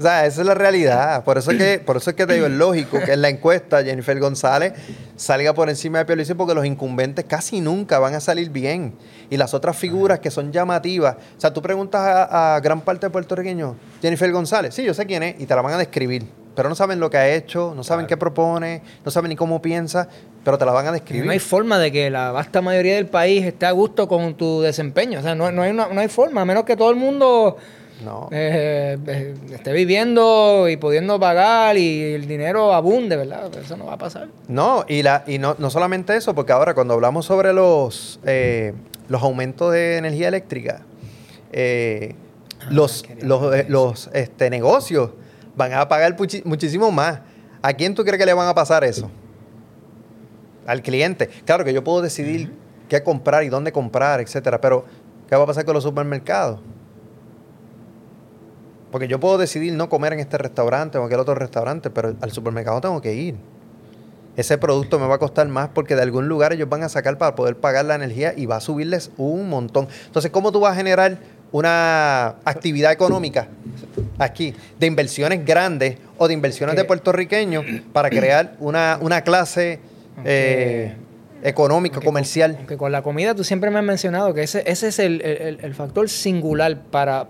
O sea, esa es la realidad. Por eso es que, por eso es que te digo, es lógico que en la encuesta Jennifer González salga por encima de Pierluisi porque los incumbentes casi nunca van a salir bien. Y las otras figuras que son llamativas. O sea, tú preguntas a, a gran parte de puertorriqueños, Jennifer González, sí, yo sé quién es, y te la van a describir. Pero no saben lo que ha hecho, no saben qué propone, no saben ni cómo piensa, pero te la van a Y describir. No hay forma de que la vasta mayoría del país esté a gusto con tu desempeño. O sea, no, no hay, una- no hay forma, a menos que todo el mundo no. eh, eh, esté viviendo y pudiendo pagar y el dinero abunde, ¿verdad? Eso no va a pasar. No, y, la, y no, no solamente eso, porque ahora cuando hablamos sobre los, eh, los aumentos de energía eléctrica, eh, los, quería los, eh, los, este, negocios van a pagar muchísimo más. ¿A quién tú crees que le van a pasar eso? Al cliente. Claro que yo puedo decidir qué comprar y dónde comprar, etcétera. Pero, ¿qué va a pasar con los supermercados? Porque yo puedo decidir no comer en este restaurante o en aquel otro restaurante, pero al supermercado tengo que ir. Ese producto me va a costar más porque de algún lugar ellos van a sacar para poder pagar la energía y va a subirles un montón. Entonces, ¿cómo tú vas a generar una actividad económica aquí de inversiones grandes o de inversiones de puertorriqueños para crear una, una clase eh, económica, comercial? Aunque con la comida tú siempre me has mencionado que ese, ese es el, el- el factor singular para,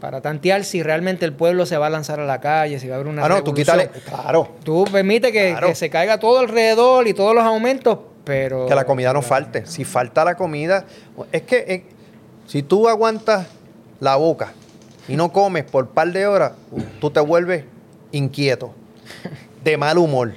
para tantear si realmente el pueblo se va a lanzar a la calle, si va a haber una ah, no, tú quítale. Claro. Tú permite que, Claro. que se caiga todo alrededor y todos los aumentos, pero... Que la comida no falte. Si falta la comida, es que eh, si tú aguantas la boca y no comes por par de horas, tú te vuelves inquieto, de mal humor.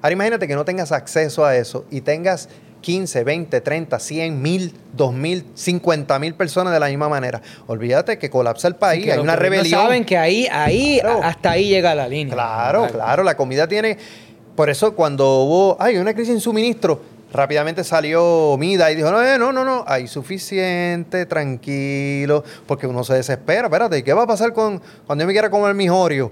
Ahora imagínate que no tengas acceso a eso y tengas 15, 20, 30, 100, 1000, 2000, 50 mil personas de la misma manera. Olvídate que colapsa el país, hay una rebelión. saben que ahí, ahí, Claro. hasta ahí llega la línea. Claro, claro, la comida tiene... Por eso cuando hubo, ay, una crisis en suministro, rápidamente salió Mida y dijo, no, eh, no, no, no, hay suficiente, tranquilo, porque uno se desespera, espérate, ¿y qué va a pasar con cuando yo me quiera comer mis Oreos?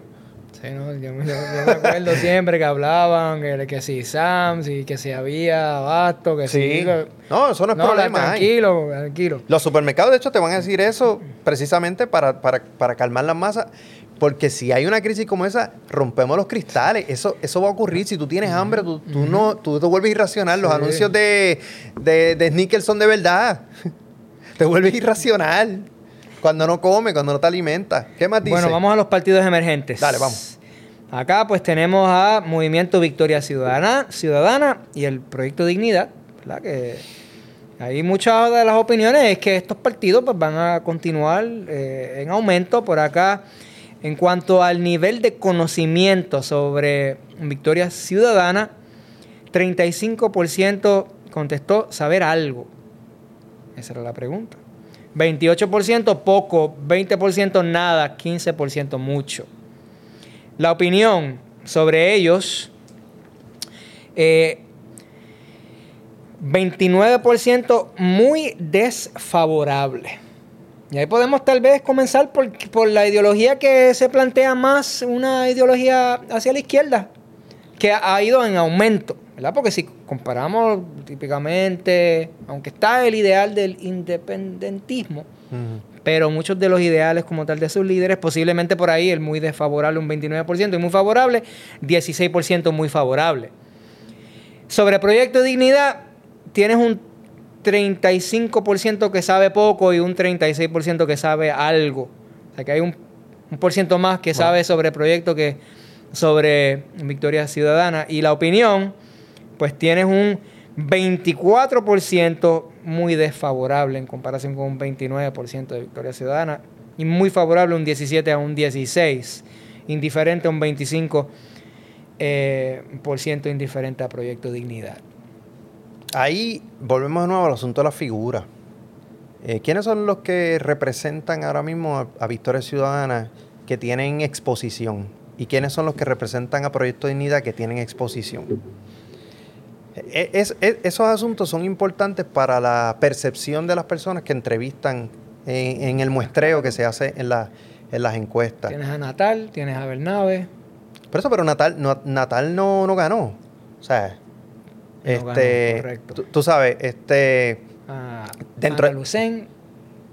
Sí, no, yo, me- yo- me acuerdo siempre que hablaban que, que si Sam, si, que si había abasto, que Sí. si... No, eso no es No, problema. tranquilo, tranquilo. Los supermercados, de hecho, te van a decir eso precisamente para, para, para calmar las masas. Porque si hay una crisis como esa, rompemos los cristales. Eso, eso va a ocurrir. Si tú tienes hambre, tú, tú no, tú te vuelves irracional. Los Sí. anuncios de, de, de Snickers son de verdad. te vuelves irracional. Cuando no comes, cuando no te alimentas. ¿Qué más dice? Bueno, vamos a los partidos emergentes. Dale, vamos. Acá pues tenemos a Movimiento Victoria Ciudadana, y el Proyecto Dignidad, ¿verdad? Que hay muchas de las opiniones es que estos partidos pues van a continuar eh, en aumento por acá. En cuanto al nivel de conocimiento sobre Victoria Ciudadana, 35% contestó saber algo. Esa era la pregunta. 28% poco, 20% nada, 15% mucho. La opinión sobre ellos, eh, 29% muy desfavorable. Y ahí podemos tal vez comenzar por, por la ideología que se plantea más, una ideología hacia la izquierda, que ha, ido en aumento, ¿verdad? Porque si comparamos típicamente, aunque está el ideal del independentismo. Pero muchos de los ideales como tal de sus líderes, posiblemente por ahí el muy desfavorable un 29% y muy favorable, 16% muy favorable. Sobre Proyecto de Dignidad, tienes un 35% que sabe poco y un 36% que sabe algo. O sea que hay un, un por ciento más que Bueno. sabe sobre proyecto que sobre Victoria Ciudadana. Y la opinión, pues tienes un 24% muy desfavorable en comparación con un 29% de Victoria Ciudadana. Y muy favorable un 17 a un 16. Indiferente a un 25% eh, por ciento indiferente a Proyecto Dignidad. Ahí volvemos de nuevo al asunto de la figura. Eh, ¿Quiénes son los que representan ahora mismo a, a Victoria Ciudadana que tienen exposición? ¿Y quiénes son los que representan a Proyecto Dignidad que tienen exposición? Eh, es- es- esos asuntos son importantes para la percepción de las personas que entrevistan en, en el muestreo que se hace en, la- en las encuestas. Tienes a Natal, tienes a Bernabe. Por eso, pero Natal no, Natal no, no ganó. O sea, No este, ganó, correcto. tú, tú sabes, este, a Dentro- Ana Lucén,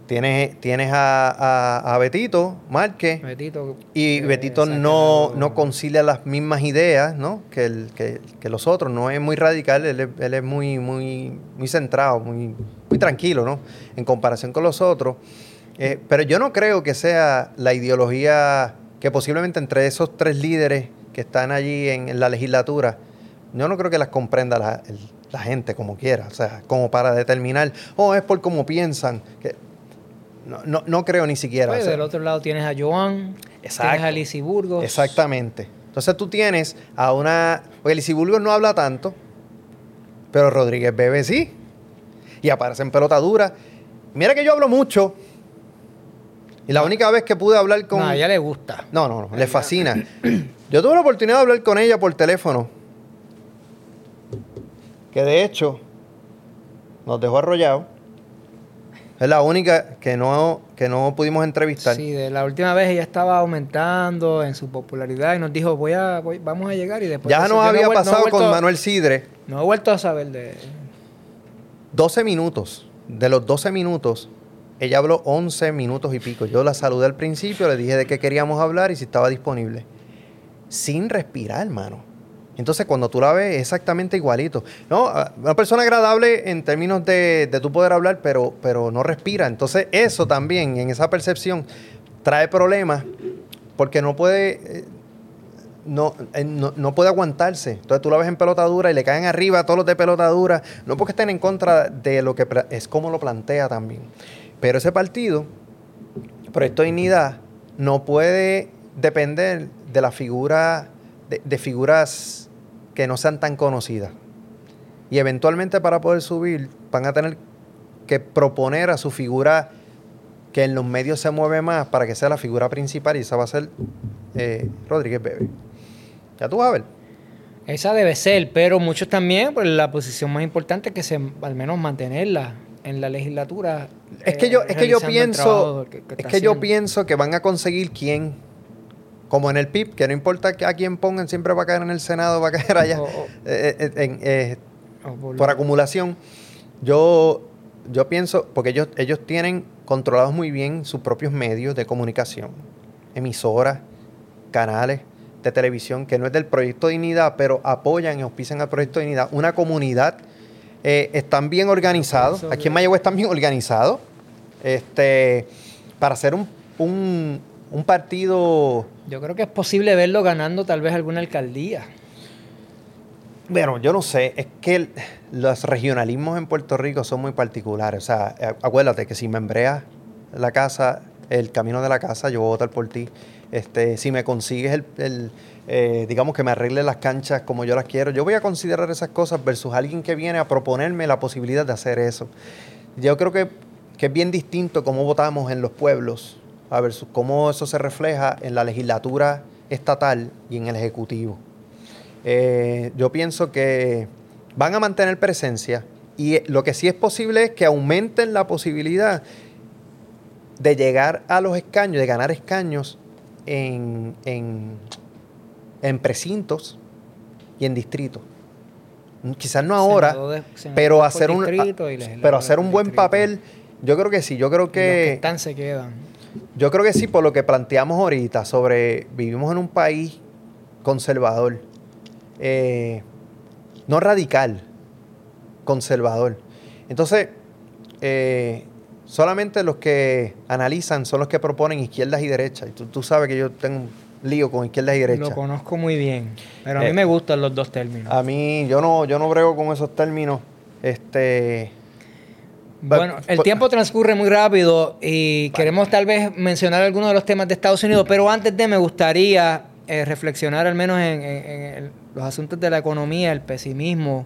tienes, tienes a, a- a Betito Márquez Betito. y Betito no, no concilia las mismas ideas ¿no? que, el, que, que los otros. No es muy radical, él es, él es muy, muy, muy centrado, muy, muy tranquilo ¿no? en comparación con los otros. Eh, pero yo no creo que sea la ideología que posiblemente entre esos tres líderes que están allí en, en la legislatura, yo no creo que las comprenda la, el- la gente como quiera, o sea, como para determinar, oh, es por cómo piensan. Que, no, no, no creo ni siquiera. Pues, o sea, del otro lado tienes a Joan, Exacto. tienes a Lizzie Burgos. Exactamente. Entonces tú tienes a una. Porque Lizzie Burgos no habla tanto, pero Rodríguez Bebe sí. Y aparece en pelota dura. Mira que yo hablo mucho. Y la única vez que pude hablar con. No, a ella le gusta. No, no, no, le fascina. Yo tuve la oportunidad de hablar con ella por teléfono. Que de hecho, nos dejó arrollados. Es la única que no, que no pudimos entrevistar. Sí, de la última vez ella estaba aumentando en su popularidad y nos dijo, voy a, voy, vamos a llegar y después... ya de nos no había no pasado con Manuel Sidre No he vuelto a saber de... 12 minutos. De los 12 minutos, ella habló 11 minutos y pico. Yo la saludé al principio, le dije de qué queríamos hablar y si estaba disponible. Sin respirar, hermano. Entonces, cuando tú la ves, es exactamente igualito. No, una persona agradable en términos de, de tú poder hablar, pero, pero no respira. Entonces, eso también, en esa percepción, trae problemas porque no puede. eh, no, eh, no, no puede aguantarse. Entonces tú la ves en pelota dura y le caen arriba a todos los de pelota dura. No porque estén en contra de lo que es como lo plantea también. Pero ese partido, Proyecto Dignidad, no puede depender de la figura, de figuras que no sean tan conocidas. Y eventualmente para poder subir van a tener que proponer a su figura que en los medios se mueve más para que sea la figura principal y esa va a ser eh, Rodríguez Bebe. Ya tú vas a ver. Esa debe ser, pero muchos también, pues la posición más importante es que se, al menos mantenerla en la legislatura. Es que eh, yo, es que yo pienso, que- que es que yo pienso que van a conseguir quién, como en el PIB, que no importa a quién pongan, siempre va a caer en el Senado, va a caer allá eh, eh, en- eh, por- acumulación. Yo, yo pienso, porque ellos, ellos tienen controlados muy bien sus propios medios de comunicación, emisoras, canales de televisión, que no es del Proyecto Dignidad, pero apoyan y auspician al Proyecto Dignidad. Una comunidad, eh, están bien organizados, aquí en Mayagüez están bien organizados, este, para hacer un, un, un partido... Yo creo que es posible verlo ganando tal vez alguna alcaldía. Bueno, yo no sé, es que los regionalismos en Puerto Rico son muy particulares. O sea, eh, acuérdate que si me embreas la casa, el camino de la casa, yo voy a votar por ti. Este, si me consigues el, el, eh, digamos que me arregle las canchas como yo las quiero, yo voy a considerar esas cosas versus alguien que viene a proponerme la posibilidad de hacer eso. Yo creo que, que es bien distinto cómo votamos en los pueblos, a versus cómo eso se refleja en la legislatura estatal y en el ejecutivo. Eh, yo pienso que van a mantener presencia y eh, lo que sí es posible es que aumenten la posibilidad de llegar a los escaños, de ganar escaños en, en, en precintos y en distritos. Quizás no ahora, de- pero hacer un, pero hacer un buen distrito. papel, yo creo que sí, yo creo Y los que que... están se quedan. Yo creo que sí, por lo que planteamos ahorita sobre vivimos en un país conservador, eh, no radical, conservador. Entonces, eh, solamente los que analizan son los que proponen izquierdas y derechas. Y tú, tú sabes que yo tengo un lío con izquierdas y Lo derechas. conozco muy bien. Pero a Eh, mí me gustan los dos términos. A mí, yo no, yo no brego con esos términos. Este, Bueno, el tiempo transcurre muy rápido y queremos tal vez mencionar algunos de los temas de Estados Unidos, pero antes de me gustaría eh, reflexionar al menos en, en- en el- los asuntos de la economía, el pesimismo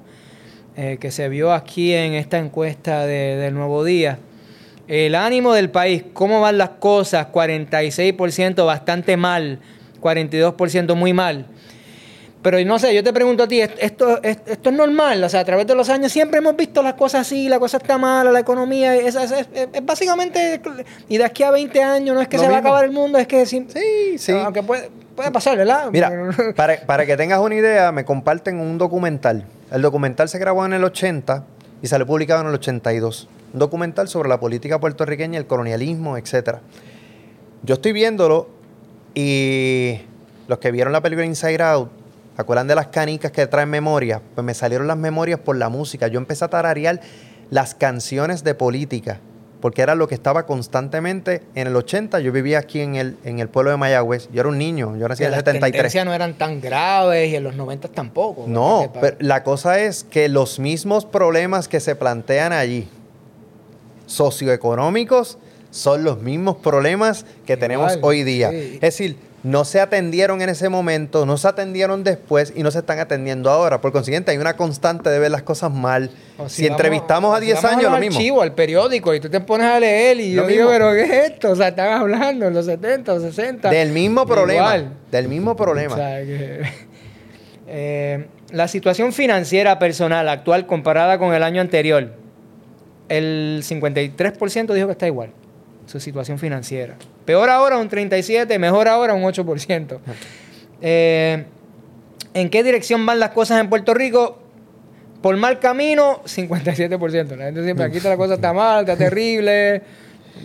eh, que se vio aquí en esta encuesta de- del Nuevo Día. El ánimo del país, cómo van las cosas, 46% bastante mal, 42% muy mal. Pero no sé, yo te pregunto a ti, ¿est- ¿esto, est- esto es normal? O sea, a través de los años siempre hemos visto las cosas así, la cosa está mala, la economía, es, es- es- es básicamente, y de aquí a 20 años no es que Lo se va a acabar el mundo, es que sí, sí, aunque puede, puede pasar, ¿verdad? Mira, para, para que tengas una idea, me comparten un documental. El documental se grabó en el 80 y salió publicado en el 82. Un documental sobre la política puertorriqueña, el colonialismo, etc. Yo estoy viéndolo y los que vieron la película Inside Out, ¿se acuerdan de las canicas que traen memorias? Pues me salieron las memorias por la música. Yo empecé a tararear las canciones de política, porque era lo que estaba constantemente en el 80. Yo vivía aquí en el, en el pueblo de Mayagüez. Yo era un niño, yo nací en el las 73. tendencias no eran tan graves y en los 90 tampoco. No, pero la cosa es que los mismos problemas que se plantean allí, socioeconómicos, son los mismos problemas que Igual, tenemos hoy día. sí. Es decir, no se atendieron en ese momento, no se atendieron después y no se están atendiendo ahora. Por consiguiente, hay una constante de ver las cosas mal. Si entrevistamos a si 10 vamos años, lo mismo. archivos, al periódico, y tú te pones a leer y Lo yo digo, pero ¿qué es esto? O sea, están hablando en los 70, los 60. Del mismo problema. Igual. Del mismo problema. O sea, que, eh, la situación financiera personal actual comparada con el año anterior. el 53% dijo que está igual, su situación financiera. Peor ahora un 37%, mejor ahora un 8%. Eh, ¿En qué dirección van las cosas en Puerto Rico? Por mal camino, 57%. La gente siempre, aquí la cosa está mal, está terrible.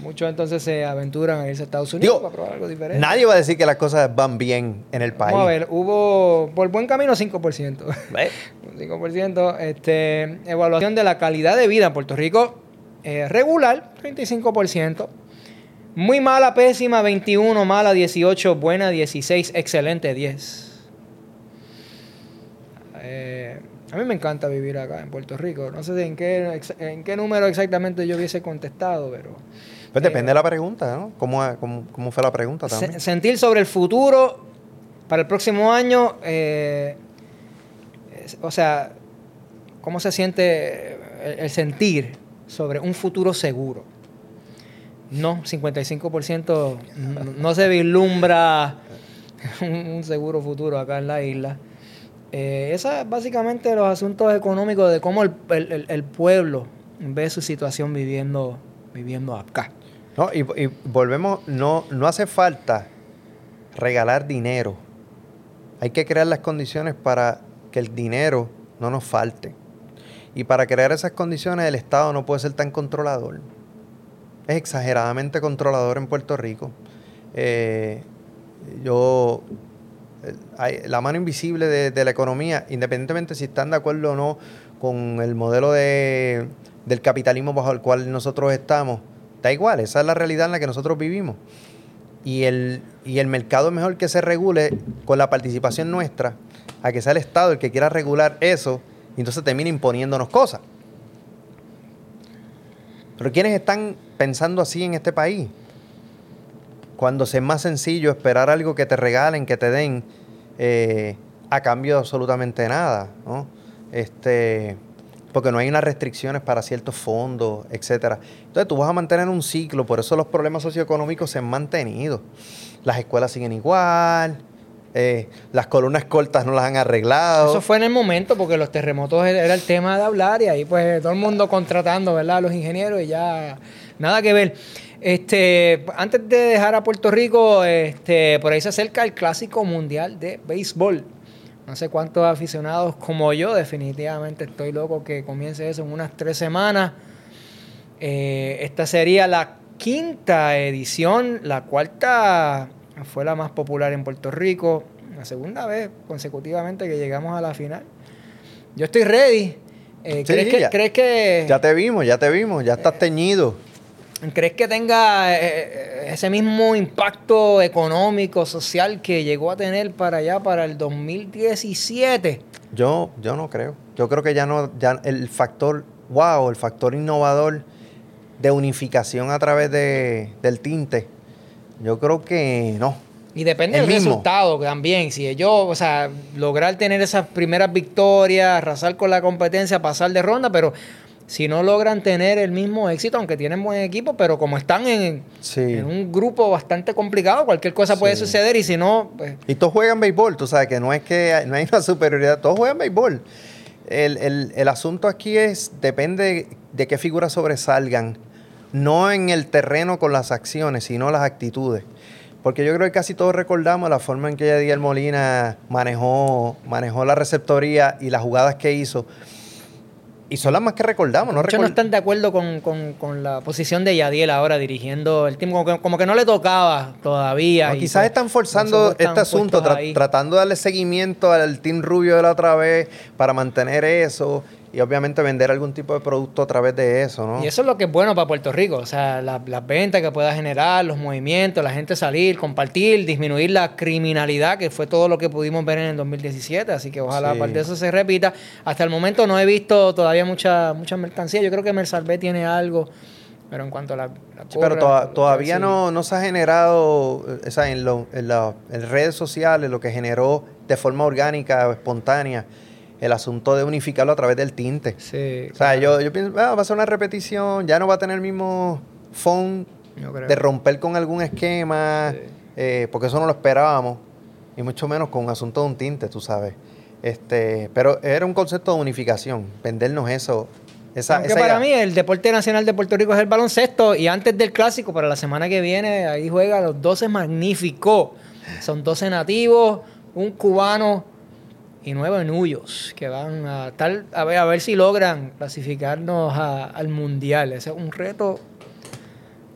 Muchos entonces se aventuran a irse a Estados Unidos para probar algo diferente. Nadie va a decir que las cosas van bien en el país. Vamos a ver, hubo por buen camino 5%. 5%. Este, evaluación de la calidad de vida en Puerto Rico, eh, regular, 35%. Muy mala, pésima, 21, mala, 18, buena, 16, excelente, 10. Eh, a mí me encanta vivir acá en Puerto Rico. No sé en qué, en qué número exactamente yo hubiese contestado, pero... Pues depende de la pregunta, ¿no? ¿Cómo, cómo, fue la pregunta también? sentir sobre el futuro para el próximo año, eh, o sea, ¿cómo se siente el sentir sobre un futuro seguro? No, 55% no se vislumbra un seguro futuro acá en la isla. Eh, Esos es básicamente los asuntos económicos de cómo el, pueblo ve su situación viviendo, viviendo acá. No, y, volvemos, no, no hace falta regalar dinero. Hay que crear las condiciones para que el dinero no nos falte. Y para crear esas condiciones el Estado no puede ser tan controlador es exageradamente controlador en Puerto Rico. Eh, yo, la mano invisible de, la economía, independientemente si están de acuerdo o no con el modelo de, del capitalismo bajo el cual nosotros estamos, da igual, esa es la realidad en la que nosotros vivimos. Y el, y el mercado es mejor que se regule con la participación nuestra, a que sea el Estado el que quiera regular eso, y entonces termine imponiéndonos cosas. Pero ¿quiénes están pensando así en este país? Cuando es más sencillo esperar algo que te regalen, que te den, eh, a cambio de absolutamente nada, ¿no? Este, porque no hay unas restricciones para ciertos fondos, etcétera. Entonces tú vas a mantener un ciclo, por eso los problemas socioeconómicos se han mantenido. Las escuelas siguen igual, eh, las columnas cortas no las han arreglado. Eso fue en el momento porque los terremotos era el tema de hablar y ahí pues todo el mundo contratando, ¿verdad? Los ingenieros y ya nada que ver. Este, antes de dejar a Puerto Rico, este, por ahí se acerca el clásico mundial de béisbol. No sé cuántos aficionados como yo, definitivamente estoy loco que comience eso en unas tres semanas. Eh, esta sería la quinta edición, la cuarta fue la más popular en Puerto Rico, la segunda vez consecutivamente que llegamos a la final. Yo estoy ready. Eh, ¿crees, que, ya, ¿crees, que, ya, te vimos, ya te vimos, ya estás teñido. ¿Crees que tenga eh, eh, ese mismo impacto económico, social que llegó a tener para allá, para el 2017? Yo, yo no creo. Yo creo que ya no, ya el factor, wow, el factor innovador de unificación a través de, del tinte, yo creo que no. Y depende del resultado también. Si ellos, o sea, lograr tener esas primeras victorias, arrasar con la competencia, pasar de ronda, pero si no logran tener el mismo éxito, aunque tienen buen equipo, pero como están en, un grupo bastante complicado, cualquier cosa puede suceder y si no... Pues... Y todos juegan béisbol, tú sabes que no es que no hay una superioridad, todos juegan béisbol. El, el, el asunto aquí es, depende de qué figuras sobresalgan no en el terreno con las acciones, sino las actitudes. Porque yo creo que casi todos recordamos la forma en que Yadiel Molina manejó, manejó la receptoría y las jugadas que hizo. Y son las más que recordamos. No Muchos no están de acuerdo con, la posición de Yadiel ahora dirigiendo el team, como que, no le tocaba todavía. quizás pues están forzando este asunto, tratando de darle seguimiento al team rubio de la otra vez para mantener eso y obviamente vender algún tipo de producto a través de eso, ¿no? Y eso es lo que es bueno para Puerto Rico, o sea, las ventas que pueda generar, los movimientos, la gente salir, compartir, disminuir la criminalidad, que fue todo lo que pudimos ver en el 2017, así que ojalá aparte de eso se repita. Hasta el momento no he visto todavía mucha, mucha mercancía, yo creo que Mersalvé tiene algo, pero en cuanto a la... pero todavía no, no se ha generado, o sea, en, en, en redes sociales, lo que generó de forma orgánica o espontánea, el asunto de unificarlo a través del tinte. Sí. O sea, yo, yo pienso, ah, va a ser una repetición, ya no va a tener el mismo phone de romper con algún esquema, eh, porque eso no lo esperábamos, y mucho menos con un asunto de un tinte, tú sabes. Este, pero era un concepto de unificación, vendernos eso Esa, Aunque esa para idea. mí el deporte nacional de Puerto Rico es el baloncesto y antes del clásico, para la semana que viene, ahí juega los 12 magníficos. Son 12 nativos, un cubano y nueve nuyos que van a estar a ver, a ver si logran clasificarnos a- al mundial. Ese es un reto.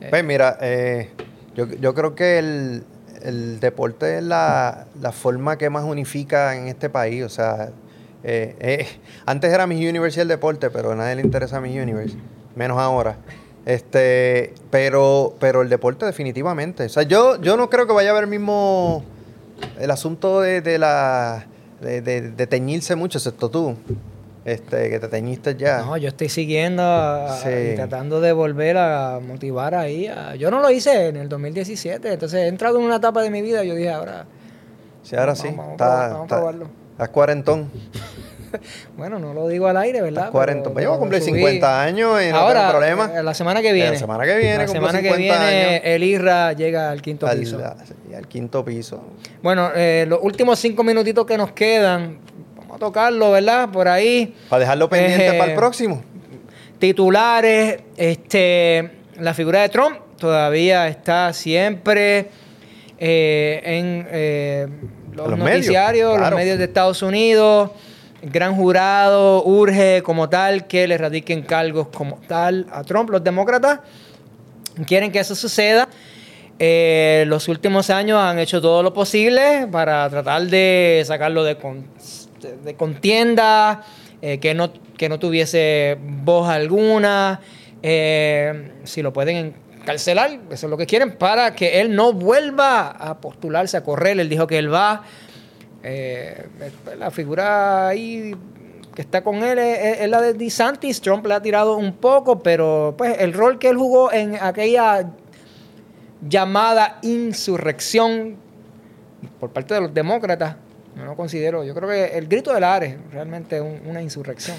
Pues mira, eh, yo, yo creo que el, el deporte es la, la forma que más unifica en este país. O sea, eh, eh, antes era Miss Universe y el deporte, pero a nadie le interesa Miss Universe, menos ahora. Este, pero, pero el deporte definitivamente. O sea, yo, yo no creo que vaya a haber mismo el asunto de la de, de- de teñirse mucho, excepto tú. Este, que te teñiste ya. No, yo estoy siguiendo a- Sí. y tratando de volver a motivar ahí. a- yo no lo hice en el 2017, entonces he entrado en una etapa de mi vida y yo dije, ahora, Sí, ahora sí. Vamos, está- vamos a está- cuarentón. bueno, no lo digo al aire, ¿verdad? Estás cuarentón. Pues yo voy a pero cumplir subí. 50 años y no Ahora, tengo problema. eh, la semana que viene. La semana que viene, La semana que 50 viene años. el IRRA llega al quinto al, piso. al quinto piso. Bueno, eh, los últimos cinco minutitos que nos quedan, vamos a tocarlo, ¿verdad? Por ahí. Para dejarlo pendiente Eh, para el próximo. Titulares, este, la figura de Trump todavía está siempre eh, en eh, los, los medios, noticiarios, claro. los medios de Estados Unidos. Gran jurado urge como tal que le radiquen cargos como tal a Trump. Los demócratas quieren que eso suceda. Eh, los últimos años han hecho todo lo posible para tratar de sacarlo de contienda, eh, que, no, que no tuviese voz alguna. Eh, si lo pueden encarcelar, eso es lo que quieren, para que él no vuelva a postularse, a correr. Él dijo que él va. Eh, la figura ahí que está con él es, la de DeSantis. Trump le ha tirado un poco, pero pues el rol que él jugó en aquella llamada insurrección por parte de los demócratas, no lo considero. Yo creo que el grito del Ares realmente es un- una insurrección.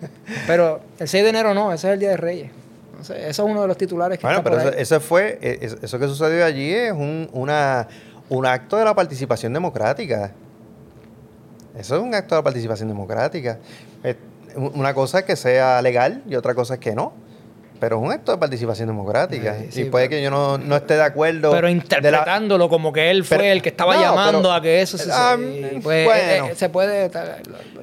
Pero el 6 de enero no, ese es el Día de Reyes. Entonces, eso es uno de los titulares que Bueno, está pero por eso, ahí. eso fue, eh, es- eso que sucedió allí es un, una, un acto de la participación democrática. Eso es un acto de participación democrática. Eh, Una cosa es que sea legal y otra cosa es que no. Pero es un acto de participación democrática. Eh, sí, y puede pero- que yo no, no esté de acuerdo. Pero la- interpretándolo como que él fue Pero- el que estaba no, llamando pero- a que eso se Ah, pues, bueno. eh, se puede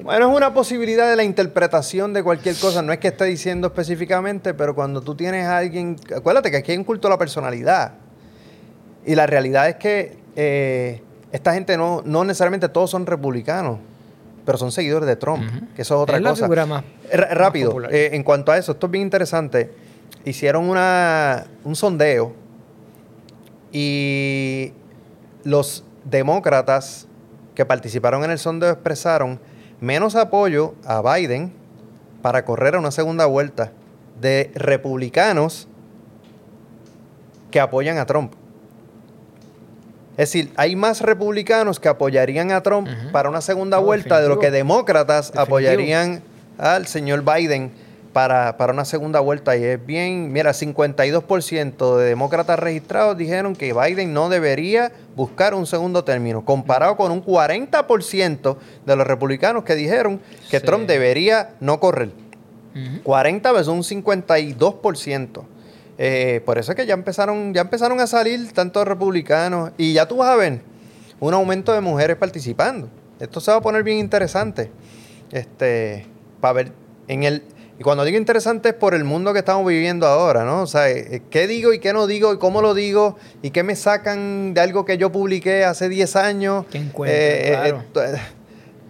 Bueno, es una posibilidad de la interpretación de cualquier cosa. No es que esté diciendo específicamente, pero cuando tú tienes a alguien. Acuérdate que aquí hay un culto a la personalidad. Y la realidad es que eh, esta gente no, no necesariamente todos son republicanos, pero son seguidores de Trump, que eso es otra Es la cosa. figura más- R- rápido, eh, en cuanto a eso, esto es bien interesante. Hicieron una, un sondeo y los demócratas que participaron en el sondeo expresaron menos apoyo a Biden para correr a una segunda vuelta de republicanos que apoyan a Trump. Es decir, hay más republicanos que apoyarían a Trump para una segunda No, vuelta de lo que demócratas Definitivo. apoyarían al señor Biden para, para una segunda vuelta. Y es bien, mira, 52% de demócratas registrados dijeron que Biden no debería buscar un segundo término, comparado con un 40% de los republicanos que dijeron que Sí. Trump debería no correr. Ujú. 40 versus un 52%. Eh, por eso es que ya empezaron, ya empezaron a salir tantos republicanos y ya tú vas a ver un aumento de mujeres participando. Esto se va a poner bien interesante. Este, para ver en el y cuando digo interesante es por el mundo que estamos viviendo ahora, ¿no? O sea, eh, qué digo y qué no digo y cómo lo digo y qué me sacan de algo que yo publiqué hace 10 años. ¿Qué encuentran? Claro. to-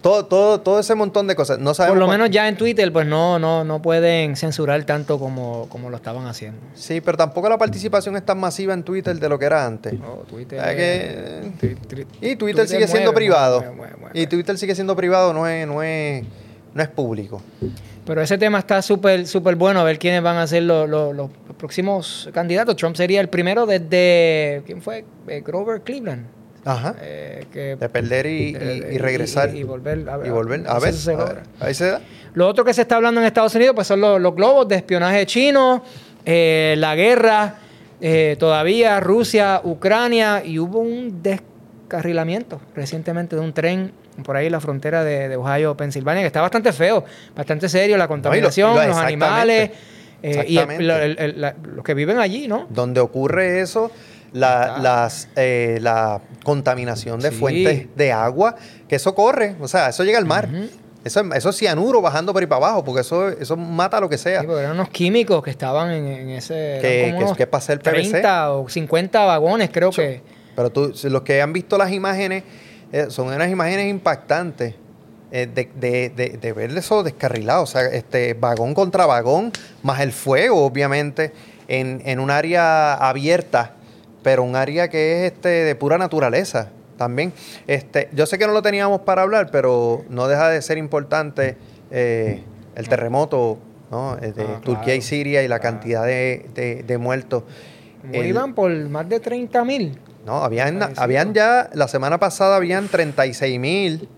todo, todo, todo ese montón de cosas. No sabemos Por lo menos ya en Twitter, pues no, no, no pueden censurar tanto como, como lo estaban haciendo. Sí, pero tampoco la participación es tan masiva en Twitter de lo que era antes. Oh, Twitter, que- Twi- twi- Y Twitter, sigue mueve, siendo privado. mueve, mueve, mueve. Y Twitter sigue siendo privado, no es, no es, no es público. Pero ese tema está súper súper bueno, a ver quiénes van a ser los, los- los próximos candidatos. Trump sería el primero desde, ¿quién fue? Eh, Grover Cleveland. Ajá. Eh, que, De perder y, eh, regresar. Y, y volver a Y volver. A no sé ver, se a ver, logra. ahí se da. Lo otro que se está hablando en Estados Unidos pues son los, los globos de espionaje chino, eh, la guerra, eh, todavía Rusia, Ucrania, y hubo un descarrilamiento recientemente de un tren por ahí la frontera de, Ohio, Pensilvania, que está bastante feo, bastante serio, la contaminación, los animales. Eh, y los que viven allí, ¿no? Donde ocurre eso, la, las, eh, la contaminación de fuentes de agua, que eso corre, o sea, eso llega al mar. Eso, eso, es cianuro bajando por ahí para abajo, porque eso, eso mata lo que sea. Sí, eran unos químicos que estaban en, ese... Que, que, que el 30 o 50 vagones, creo que... Pero tú, los que han visto las imágenes, eh, son unas imágenes impactantes. Eh, de, de, de, ver eso descarrilado, o sea, este vagón contra vagón, más el fuego, obviamente, en, en un área abierta, pero un área que es este de pura naturaleza también. Este, yo sé que no lo teníamos para hablar, pero no deja de ser importante eh, el terremoto ¿no? Eh, de ah, Turquía y Siria y la cantidad de, de, muertos. Iban por más de 30 mil. No, habían, habían ya, la semana pasada habían 36 mil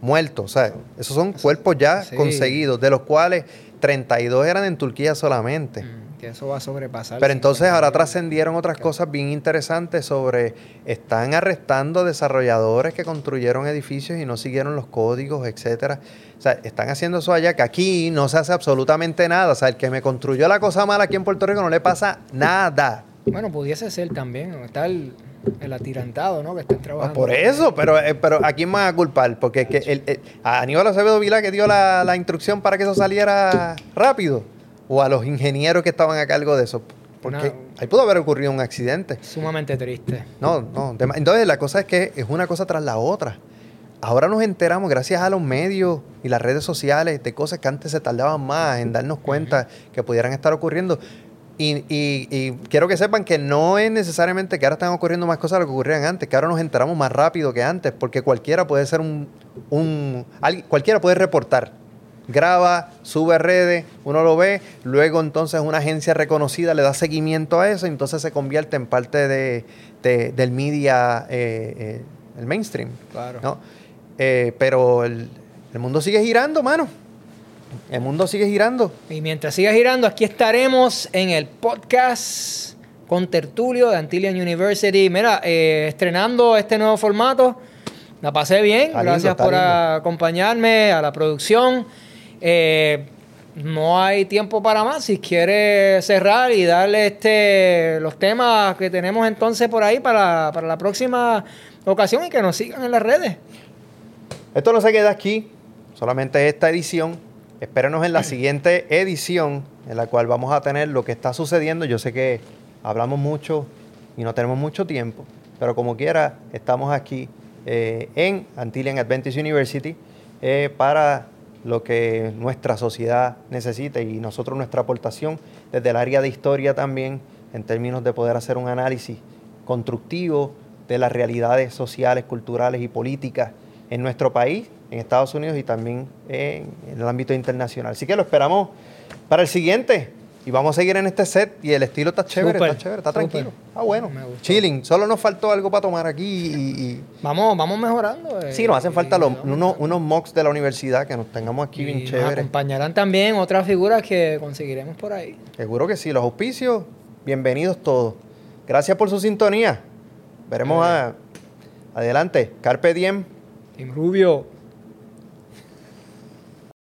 muertos. O sea, esos son cuerpos ya conseguidos, de los cuales 32 eran en Turquía solamente. Mm eso va a sobrepasar. Pero entonces ahora trascendieron otras cosas bien interesantes sobre, están arrestando desarrolladores que construyeron edificios y no siguieron los códigos, etcétera. O sea, están haciendo eso allá, que aquí no se hace absolutamente nada. O sea, el que me construyó la cosa mala aquí en Puerto Rico no le pasa nada. Bueno, pudiese ser también. Está el, atirantado, ¿no? Que están trabajando. por eso, pero, eh, pero ¿a quién más a culpar? Porque es que el, a Aníbal Acevedo Vila que dio la, la instrucción para que eso saliera rápido o a los ingenieros que estaban a cargo de eso. Porque ahí pudo haber ocurrido un accidente. Sumamente triste. No, no. Entonces la cosa es que es una cosa tras la otra. Ahora nos enteramos, gracias a los medios y las redes sociales, de cosas que antes se tardaban más en darnos cuenta que pudieran estar ocurriendo. Y, quiero que sepan que no es necesariamente que ahora están ocurriendo más cosas de lo que ocurrían antes, que ahora nos enteramos más rápido que antes, porque cualquiera puede ser un, un cualquiera puede reportar graba, sube redes, uno lo ve, luego entonces una agencia reconocida le da seguimiento a eso, y entonces se convierte en parte de, del media, eh, eh, el mainstream. Claro. ¿no? Eh, pero el, mundo sigue girando, mano. El mundo sigue girando. Y mientras siga girando, aquí estaremos en el podcast con Tertulio de Antillian University. Mira, estrenando este nuevo formato. La pasé bien. Gracias por acompañarme a la producción. Eh, no hay tiempo para más. Si quiere cerrar y darle este los temas que tenemos entonces por ahí para, la próxima ocasión y que nos sigan en las redes. Esto no se queda aquí, solamente esta edición. Espérenos en la siguiente edición, en la cual vamos a tener lo que está sucediendo. Yo sé que hablamos mucho y no tenemos mucho tiempo, pero como quiera, estamos aquí eh, en Antillian Adventist University eh, para lo que nuestra sociedad necesita y nosotros nuestra aportación desde el área de historia también en términos de poder hacer un análisis constructivo de las realidades sociales, culturales y políticas en nuestro país, en Estados Unidos y también en, el ámbito internacional. Así que lo esperamos para el siguiente. Y vamos a seguir en este set y el estilo está chévere, está chévere, está tranquilo. Está bueno. Chilling. Solo nos faltó algo para tomar aquí y... Vamos, vamos mejorando. Eh, sí, nos hacen falta unos, unos mocks de la universidad que nos tengamos aquí bien chévere. Nos acompañarán también otras figuras que conseguiremos por ahí. Seguro que sí. Los auspicios, bienvenidos todos. Gracias por su sintonía. Veremos a, adelante. Carpe Diem. Team Rubio.